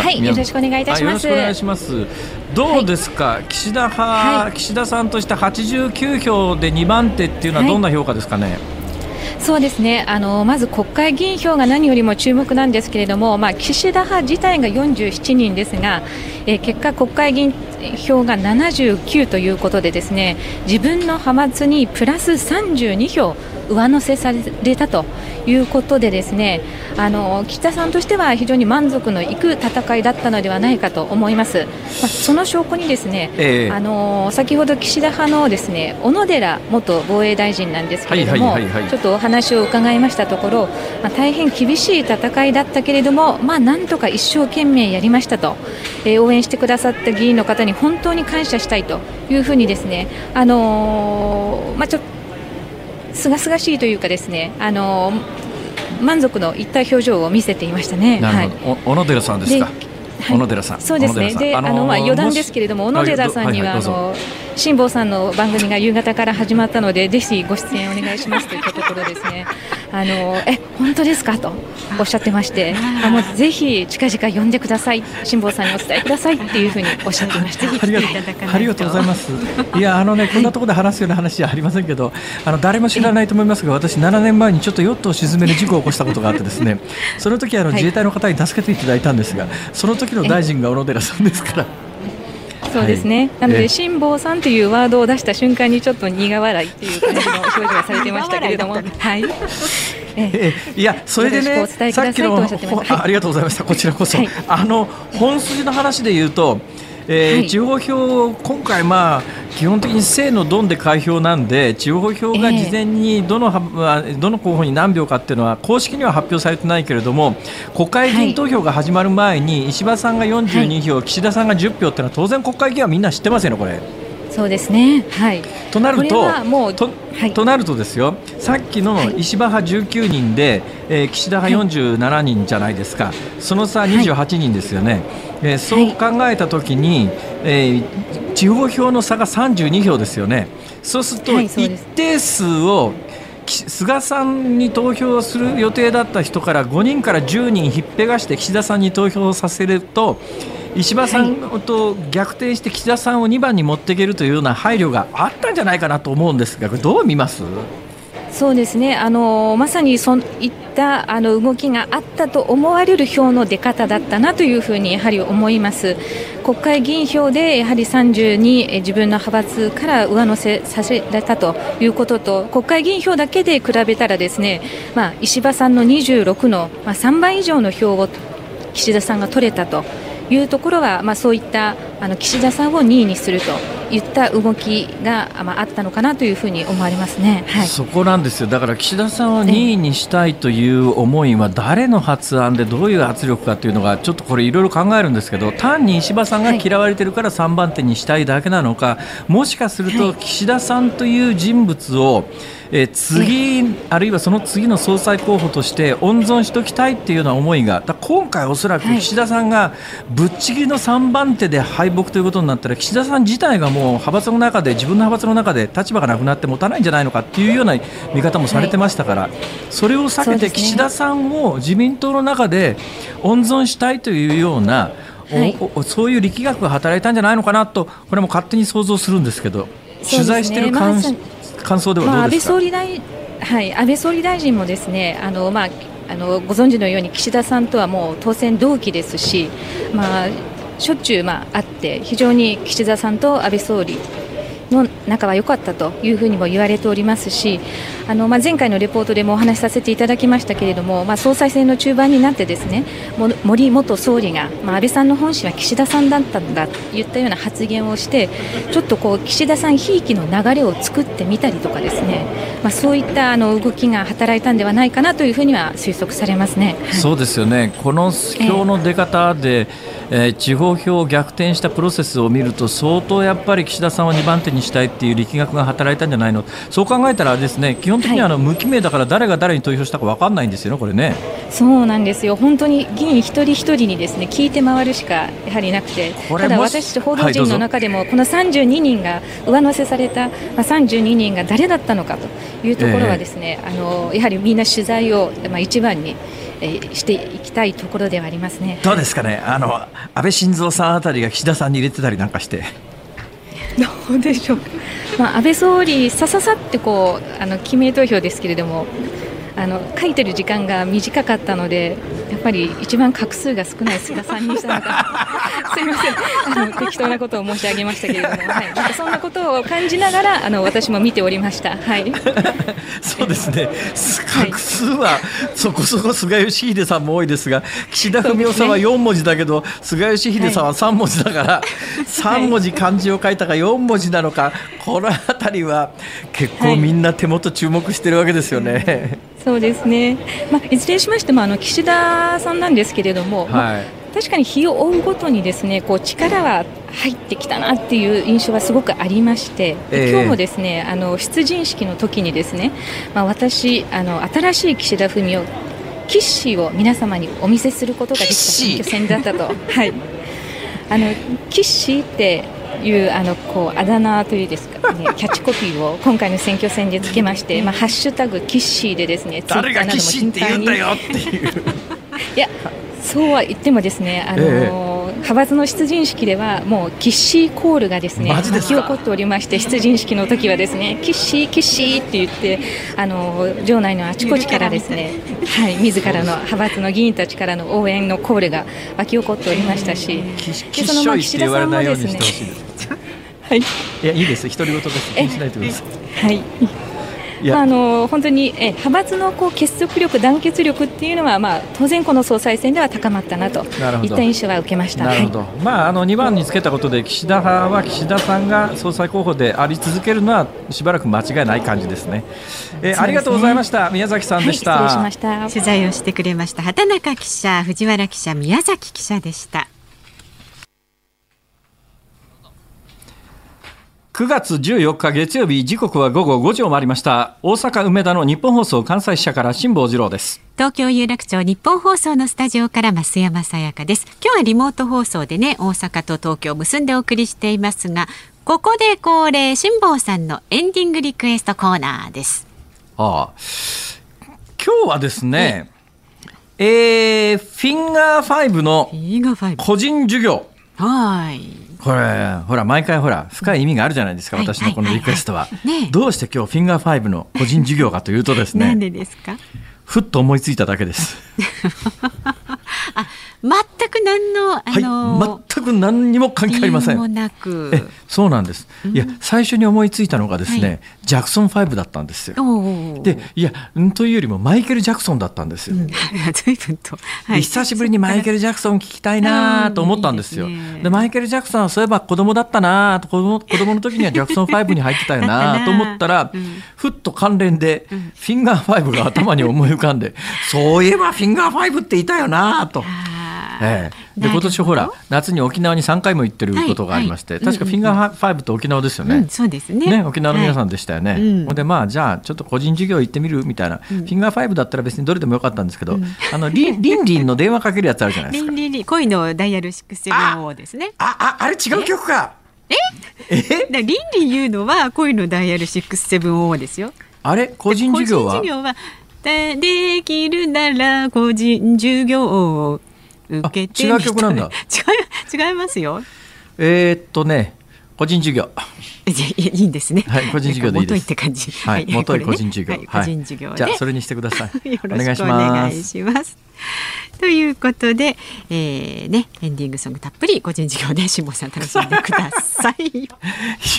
はい、よろしくお願いいたします。よろしくお願いします。どうですか、はい、岸田派、はい、岸田さんとして89票で2番手っていうのはどんな評価ですかね？そうですね。あのまず国会議員票が何よりも注目なんですけれども、まあ、岸田派自体が47人ですが、えー、結果、国会議員票が79ということでですね自分の派閥にプラス32票上乗せされたということでですねあの岸田さんとしては非常に満足のいく戦いだったのではないかと思います、まあ、その証拠にですね、えー、あの先ほど岸田派のですね小野寺元防衛大臣なんですけれども、ちょっとお話を伺いましたところ、まあ、大変厳しい戦いだったけれども、まあ、なんとか一生懸命やりましたと、えー、応援してくださった議員の方に本当に感謝したいというふうにですね、あのー、まあ、ちょっとすがすがしいというかですね、あの満足のいった表情を見せていましたね。はい、小野寺さんですか？小野寺さん。そうですね。で、あのまあ余談ですけれども、小野寺さんにはあの辛坊さんの番組が夕方から始まったので、ぜひご出演お願いしますといったところですね。あのえ本当ですかとおっしゃってまして、あもうぜひ近々呼んでください、辛坊さんにお伝えくださいっていうふうにおっしゃってました。ありがとうございます。いやあのね。こんなところで話すような話じゃありませんけど、あの誰も知らないと思いますが、私7年前にちょっとヨットを沈める事故を起こしたことがあってですね、その時あの自衛隊の方に助けていただいたんですが、その時の大臣が小野寺さんですから。そうですね、なので辛坊さんというワードを出した瞬間にちょっと苦笑いっていう感じの表情がされてましたけれども。はい。えいやそれでねさっきの、あありがとうございました。こちらこそ、はい、あの本筋の話で言うとえーはい、地方票、今回、まあ、基本的に正のドンで開票なんで地方票が事前にどの,、えー、どの候補に何票かっていうのは公式には発表されてないけれども国会議員投票が始まる前に石破さんが42票、はい、岸田さんが10票っていうのは当然国会議員はみんな知ってますよね、これ。そうですね、はい、となるととはい、となるとですよ。さっきの石破派19人で、えー、岸田派47人じゃないですか、その差28人ですよね、えー、そう考えたときに、えー、地方票の差が32票ですよね、そうすると一定数を菅さんに投票する予定だった人から5人から10人ひっぺがして岸田さんに投票させると石破さんと逆転して岸田さんを2番に持っていけるというような配慮があったんじゃないかなと思うんですが、どう見ます？そうですね。あのまさにそういったあの動きがあったと思われる票の出方だったなというふうにやはり思います。国会議員票でやはり30に自分の派閥から上乗せさせられたということと国会議員票だけで比べたらですね、まあ、石破さんの26の、まあ、3倍以上の票を岸田さんが取れたと。いうところは、まあ、そういったあの岸田さんを2位にするといった動きが、まあ、あったのかなというふうに思われますね、はい、そこなんですよ、だから岸田さんを2位にしたいという思いは、誰の発案でどういう圧力かというのが、ちょっとこれ、いろいろ考えるんですけど、単に石破さんが嫌われてるから3番手にしたいだけなのか、もしかすると岸田さんという人物を、えー、次、あるいはその次の総裁候補として温存しておきたいっていうような思いが、今回、おそらく岸田さんがぶっちぎりの3番手で敗北ということになったら、岸田さん自体がもう派閥の中で、自分の派閥の中で立場がなくなって持たないんじゃないのかっていうような見方もされてましたから、それを避けて岸田さんを自民党の中で温存したいというような、はい、そういう力学が働いたんじゃないのかなと、これも勝手に想像するんですけど、取材している感,、感想ではどうですか、まあ、安倍総理大はい、安倍総理大臣もですねあの、まあ、あのご存知のように岸田さんとはもう当選同期ですし、まあ、しょっちゅう、まあ、会って非常に岸田さんと安倍総理の仲は良かったというふうにも言われておりますしあの、まあ、前回のレポートでもお話しさせていただきましたけれども、まあ、総裁選の中盤になってですね森元総理が、まあ、安倍さんの本心は岸田さんだったんだといったような発言をしてちょっとこう岸田さんひいきの流れを作ってみたりとかですね、まあ、そういったあの動きが働いたんではないかなというふうには推測されますね。そうですよね。この票の出方で、えーえー、地方票を逆転したプロセスを見ると相当やっぱり岸田さんを2番手にしたいっていう力学が働いたんじゃないの？そう考えたらですね基本的にはあの無記名だから誰が誰に投票したか分かんないんですよね、これね。そうなんですよ。本当に議員一人一人にですね聞いて回るしかやはりなくて。ただ私報道陣の中でもこの32人が上乗せされた、まあ、32人が誰だったのかというところはですね、えー、あのやはりみんな取材を、まあ、一番にえー、してたいところではありますね。どうですかね、あの安倍晋三さんあたりが岸田さんに入れてたりなんかして。どうでしょうか、まあ、安倍総理、さささってこうあの記名投票ですけれども、あの書いてる時間が短かったのでやっぱり一番画数が少ない菅さんにしたのか。すみません。あの適当なことを申し上げましたけれども、はい、なんかそんなことを感じながらあの私も見ておりました。はい、そうですね。画数はそこそこ菅義偉さんも多いですが岸田文雄さんは4文字だけど、ね、菅義偉さんは3文字だから、はい、3文字漢字を書いたか4文字なのかこの辺りは結構みんな手元注目してるわけですよね。はいそうですね、まあ、いずれにしましてもあの岸田さんなんですけれども、はい。まあ、確かに日を追うごとにですねこう力は入ってきたなっていう印象はすごくありまして、えー、今日もですねあの出陣式の時にですね、まあ、私あの新しい岸田文雄キッシーを皆様にお見せすることができた選挙戦だったと。はい。あのキッシーっていうあのこうあだ名というですか、ね、キャッチコピーを今回の選挙戦でつけまして、まあ、ハッシュタグキッシーでですね、ツイッターなども頻繁に。いやそうは言ってもですね、あのーえー、派閥の出陣式ではもうキッシーコールがですね巻き起こっておりまして出陣式の時はですねキッシーキッシーって言ってあのー、場内のあちこちからですねはい自らの派閥の議員たちからの応援のコールが沸き起こっておりましたし、でそのまあ岸田さんもですねはい。いやいいです。独り言です。気にしないでください。はい。まあ、あの本当にえ派閥のこう結束力、団結力っていうのは、まあ、当然、この総裁選では高まったなといった印象は受けました。なるほど、はい、まあ、あの2番につけたことで岸田派は岸田さんが総裁候補であり続けるのはしばらく間違いない感じですね。えー、ありがとうございました、宮崎さんでした、はい、失礼しました。取材をしてくれました畑中記者、藤原記者、宮崎記者でした。9月14日月曜日時刻は午後5時を回りました。大阪梅田の日本放送関西支社から辛坊治郎です。東京有楽町日本放送のスタジオから増山さやかです。今日はリモート放送でね大阪と東京を結んでお送りしていますがここで恒例辛坊さんのエンディングリクエストコーナーです。ああ。今日はですねえー、フィンガー5の個人授業。はいこれほら毎回ほら深い意味があるじゃないですか、私のこのリクエストは,、どうして今日フィンガー5の個人授業かというとですね なんでですか？ふっと思いついただけです。あ全く何の、あのー、はい、全く何にも関係ありません。えそうなんです。いや最初に思いついたのがですね、はい、ジャクソン5だったんですよ。でいやというよりもマイケル・ジャクソンだったんですよ。うん、はい、久しぶりにマイケル・ジャクソン聞きたいなと思ったんですよ。で、マイケル・ジャクソンはそういえば子供だったなと子供子供の時にはジャクソン5に入ってたよなと思ったら、うん、ふっと関連で、フィンガー5が頭に思い浮かんで、そういえばフィンガー5っていたよなと。ええ、で今年ほら夏に沖縄に3回も行ってることがありまして、はい。はい、確かフィンガーファイブって沖縄ですよね、うん、そうですね。ね沖縄の皆さんでしたよね、はい、でまあじゃあちょっと個人授業行ってみるみたいな、うん、フィンガーファイブだったら別にどれでもよかったんですけど、うん、あのリンリンリンの電話かけるやつあるじゃないですか。リンリン恋のダイヤル6700ですねあああれ違う曲か。え？え？リンリン言うのは恋のダイヤル6700ですよ。あれ？個人事業は？個人事業はできるなら個人授業を受けて違う曲なんだ 違い違いますよえー、っとね個人授業 いいんですね。はい、個人授業でいいです。って感じ。はい、元い個人授業。個人授業じゃあそれにしてください。よろしくお願いします。ということで、えー、ねエンディングソングたっぷり個人授業で辛坊さん楽しんでください。い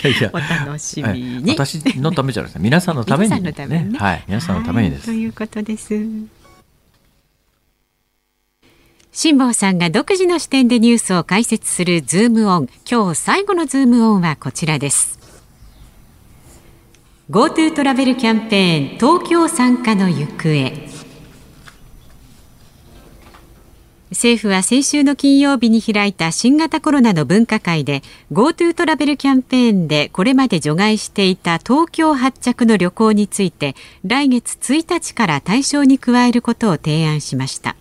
やいや、お楽しみに。私のためじゃないですか。皆さんのために、ね。皆さんのために、ね、はい、皆さんのためにです。ということです。辛坊さんが独自の視点でニュースを解説するズームオン。今日最後のズームオンはこちらです。GoTo トラベルキャンペーン東京参加の行方。政府は先週の金曜日に開いた新型コロナの分科会で GoTo トラベルキャンペーンでこれまで除外していた東京発着の旅行について来月1日から対象に加えることを提案しました。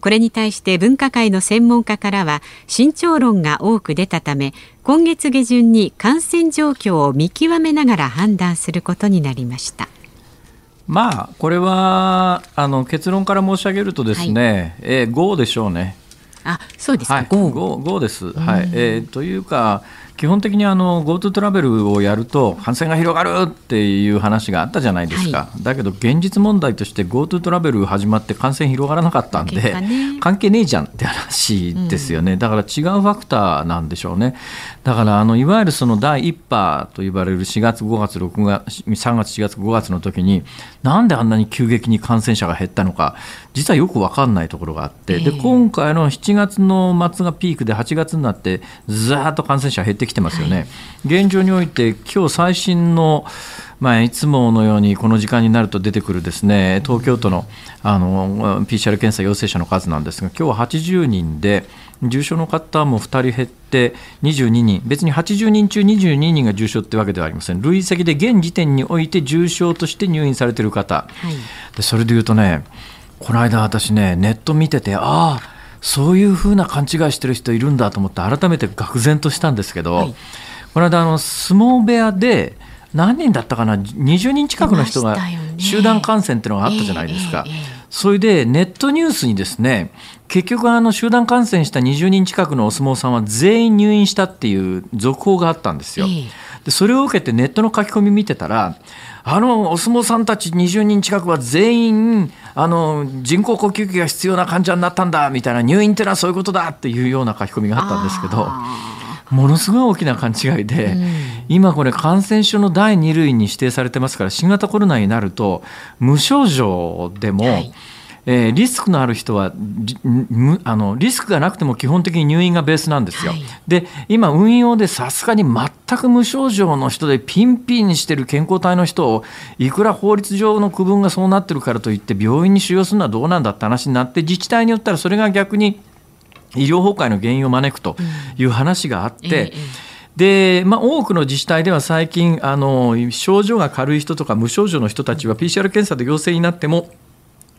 これに対して分科会の専門家からは慎重論が多く出たため今月下旬に感染状況を見極めながら判断することになりました。まあこれはあの結論から申し上げるとですね、はい、えー、でしょうね。あそうですか、はい、GO, GO です。はい、えー、というか基本的にあの GoTo トラベルをやると感染が広がるっていう話があったじゃないですか、はい、だけど現実問題として GoTo トラベル始まって感染広がらなかったんで、ね、関係ねえじゃんって話ですよね、うん、だから違うファクターなんでしょうね。だからあのいわゆるその第1波と呼ばれる4月5月6月3月4月5月の時になんであんなに急激に感染者が減ったのか実はよく分かんないところがあって、で今回の7月の末がピークで8月になってずっと感染者減ってきてますよね。はい、現状において今日最新のまあ、いつものようにこの時間になると出てくるですね東京都のあの PCR 検査陽性者の数なんですが今日は80人で重症の方も2人減って22人。別に80人中22人が重症ってわけではありません。累積で現時点において重症として入院されている方、はい、でそれでいうとねこの間私ねネット見ててああそういうふうな勘違いしてる人いるんだと思って改めて愕然としたんですけど、はい、この間あの相撲部屋で何人だったかな？20人近くの人が集団感染っていうのがあったじゃないですか。それでネットニュースにですね結局あの集団感染した20人近くのお相撲さんは全員入院したっていう続報があったんですよ。でそれを受けてネットの書き込み見てたらあのお相撲さんたち20人近くは全員あの人工呼吸器が必要な患者になったんだみたいな入院ってのはそういうことだっていうような書き込みがあったんですけど。ものすごい大きな勘違いで、うん、今これ感染症の第2類に指定されてますから新型コロナになると無症状でも、はいえー、リスクのある人はあのリスクがなくても基本的に入院がベースなんですよ。はい、で今運用でさすがに全く無症状の人でピンピンにしてる健康体の人をいくら法律上の区分がそうなってるからといって病院に収容するのはどうなんだって話になって自治体によったらそれが逆に医療崩壊の原因を招くという話があって。うんええで、まあ、多くの自治体では最近あの症状が軽い人とか無症状の人たちは PCR 検査で陽性になっても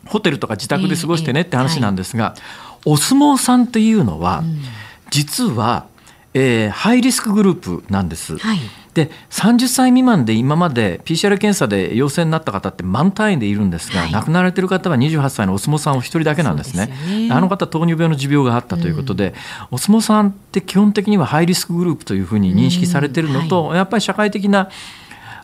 ホテルとか自宅で過ごしてねって話なんですが、お相撲さんっていうのは、実は、えー、ハイリスクグループなんです。はい。で30歳未満で今まで PCR 検査で陽性になった方って満単位でいるんですが、はい、亡くなられている方は28歳のお相撲さんお一人だけなんですね。すね。あの方糖尿病の持病があったということで、うん、お相撲さんって基本的にはハイリスクグループというふうに認識されているのと、うん。はい、やっぱり社会的な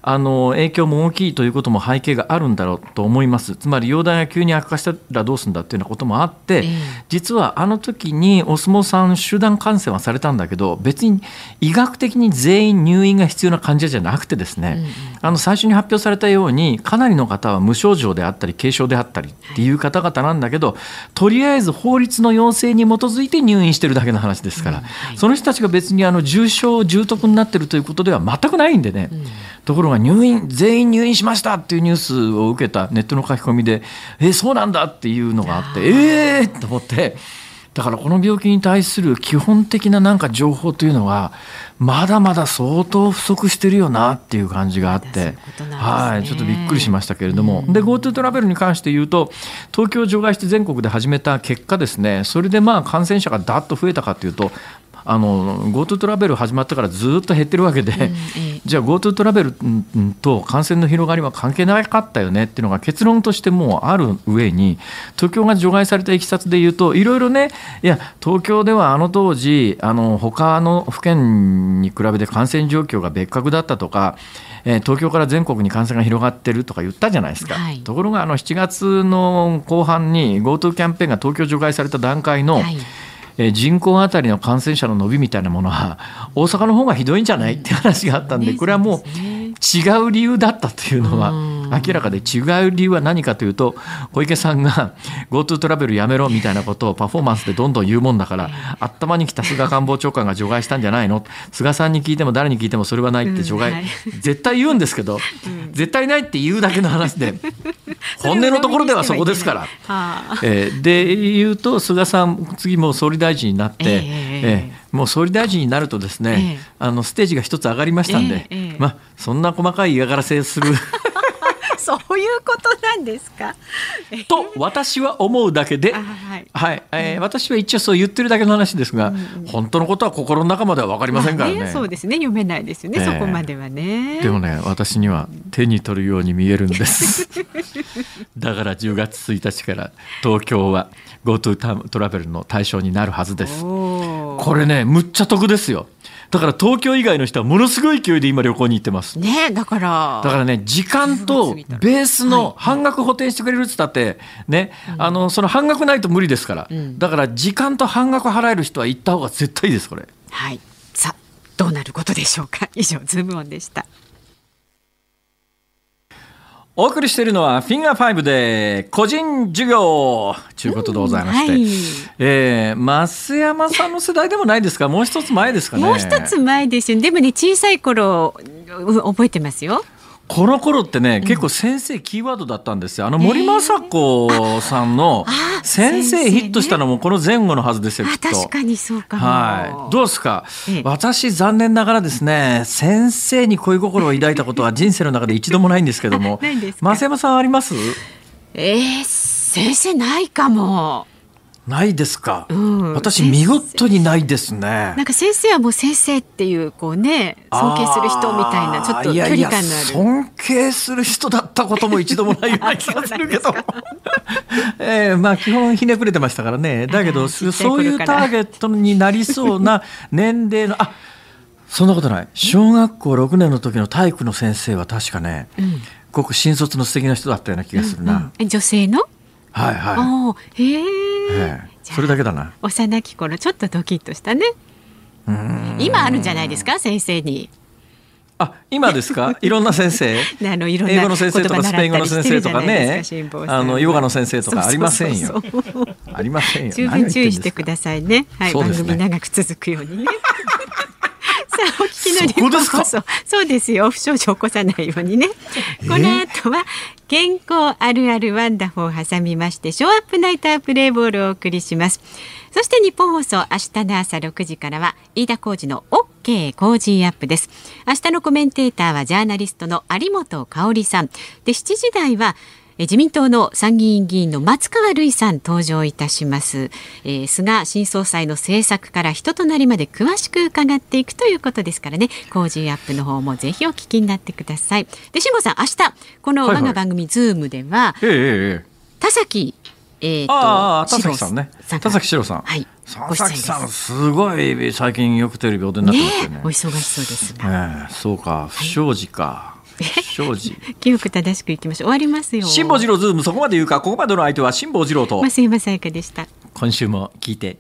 あの影響も大きいということも背景があるんだろうと思います、つまり容体が急に悪化したらどうするんだというようなこともあって、えー、実はあの時にお相撲さん、集団感染はされたんだけど、別に医学的に全員入院が必要な患者じゃなくて、ですね、うんうん、あの最初に発表されたように、かなりの方は無症状であったり、軽症であったりっていう方々なんだけど、とりあえず法律の要請に基づいて入院してるだけの話ですから、うんはい、その人たちが別にあの重症、重篤になってるということでは全くないんでね。うん。ところが入院全員入院しましたっていうニュースを受けたネットの書き込みでえそうなんだっていうのがあってええー、と思ってだからこの病気に対する基本的ななんか情報というのがまだまだ相当不足してるよなっていう感じがあって、ね、はいちょっとびっくりしましたけれども、うん、で GoTo トラベルに関して言うと東京を除外して全国で始めた結果ですねそれでまあ感染者がだっと増えたかというとあの GoTo トラベル始まったからずっと減ってるわけで、うん じゃあ GoTo トラベルと感染の広がりは関係なかったよねっていうのが結論としてもうある上に東京が除外されたいきさつでいうといろいろねいや東京ではあの当時あの他の府県に比べて感染状況が別格だったとかえ東京から全国に感染が広がってるとか言ったじゃないですか、はい、ところがあの7月の後半に GoTo キャンペーンが東京除外された段階の、はいえー、人口当たりの感染者の伸びみたいなものは大阪の方がひどいんじゃない？って話があったんでこれはもう違う理由だったというのは明らかで違う理由は何かというと小池さんが GoTo トラベルやめろみたいなことをパフォーマンスでどんどん言うもんだから頭にきた菅官房長官が除外したんじゃないの？菅さんに聞いても誰に聞いてもそれはないって除外、絶対言うんですけど、絶対ないって言うだけの話で 本音のところではそこですから。えー、で言うと菅さん次も総理大臣になって、えー、えー、もう総理大臣になるとですね、あのステージが一つ上がりましたんで、まあそんな細かい嫌がらせするそういうことなんですか？と私は思うだけで、はい、はい、えー、私は一応そう言ってるだけの話ですが、うん、本当のことは心の中までは分かりませんからね。まあ、ねそうですね、読めないですよね、えー、そこまではね。でもね、私には手に取るように見えるんです。だから10月1日から東京は GoTo トラベルの対象になるはずです。これね、むっちゃ得ですよ。だから東京以外の人はものすごい勢いで今旅行に行ってます。ねだから。だからね、時間とベースの半額補填してくれるっつったって、ね、あの、その半額ないと無理ですから。だから時間と半額払える人は行った方が絶対いいです、これ。はい。さあ、どうなることでしょうか？以上、ズームオンでした。お送りしているのはフィンガー5で個人授業ということでございまして、うんはい、えー、増山さんの世代でもないですか？もう一つ前ですかね。もう一つ前ですよ。でもね小さい頃覚えてますよこの頃ってね、結構先生キーワードだったんですよ。あの森雅子さんの先生ヒットしたのもこの前後のはずですよ、きっと。確かにそうかはい。どうですか、私残念ながらですね、先生に恋心を抱いたことは 人生の中で一度もないんですけども。増山さんあります？えー、先生ないかも。ないですか、うん、私見事にないですね。なんか先生はもう先生っていうこうね尊敬する人みたいなちょっと距離感のある。尊敬する人だったことも一度もないような気がするけど。えー、まあ基本ひねくれてましたからね。だけどそういうターゲットになりそうな年齢のあそんなことない。小学校6年の時の体育の先生は確かね、うん、ごく新卒の素敵な人だったような気がするな、うんうん、女性の？はいはい。へえ。それだけだな。幼き頃ちょっとドキッとしたね。今あるんじゃないですか？先生に。あ今ですか？いろんな先生？あのいろんな英語の先生とかスペイン語の先生とかねあのヨガの先生とかありませんよありませんよ十分注意してくださいね。はい、番組長く続くようにね。さあ、お聞きの日そこですか？本放送。そうですよ。不祥事を起こさないようにね。この後は、健康あるあるワンダフを挟みまして、ショーアップナイタープレイボールをお送りします。そして日本放送、明日の朝6時からは、飯田浩二の OK コージーアップです。明日のコメンテーターは、ジャーナリストの有本香さん。で、7時台は、え自民党の参議院議員の松川るいさん登場いたします、えー菅新総裁の政策から人となりまで詳しく伺っていくということですからね。工事アップの方もぜひお聞きになってください。で辛坊さん明日このはいはい。我が番組ズームでは、ええええ田崎えーとああ田崎さんね。が。田崎史郎さん。はい。田ご出演です。崎さんすごい最近よくテレビお出になってねますよね。お忙しそうですが、ええそうか不祥事か。不祥事記憶正しくいきましょう。終わりますよ。辛坊治郎ズームそこまで言うか。ここまでの相手は辛坊治郎と。増山さやかでした。今週も聞いて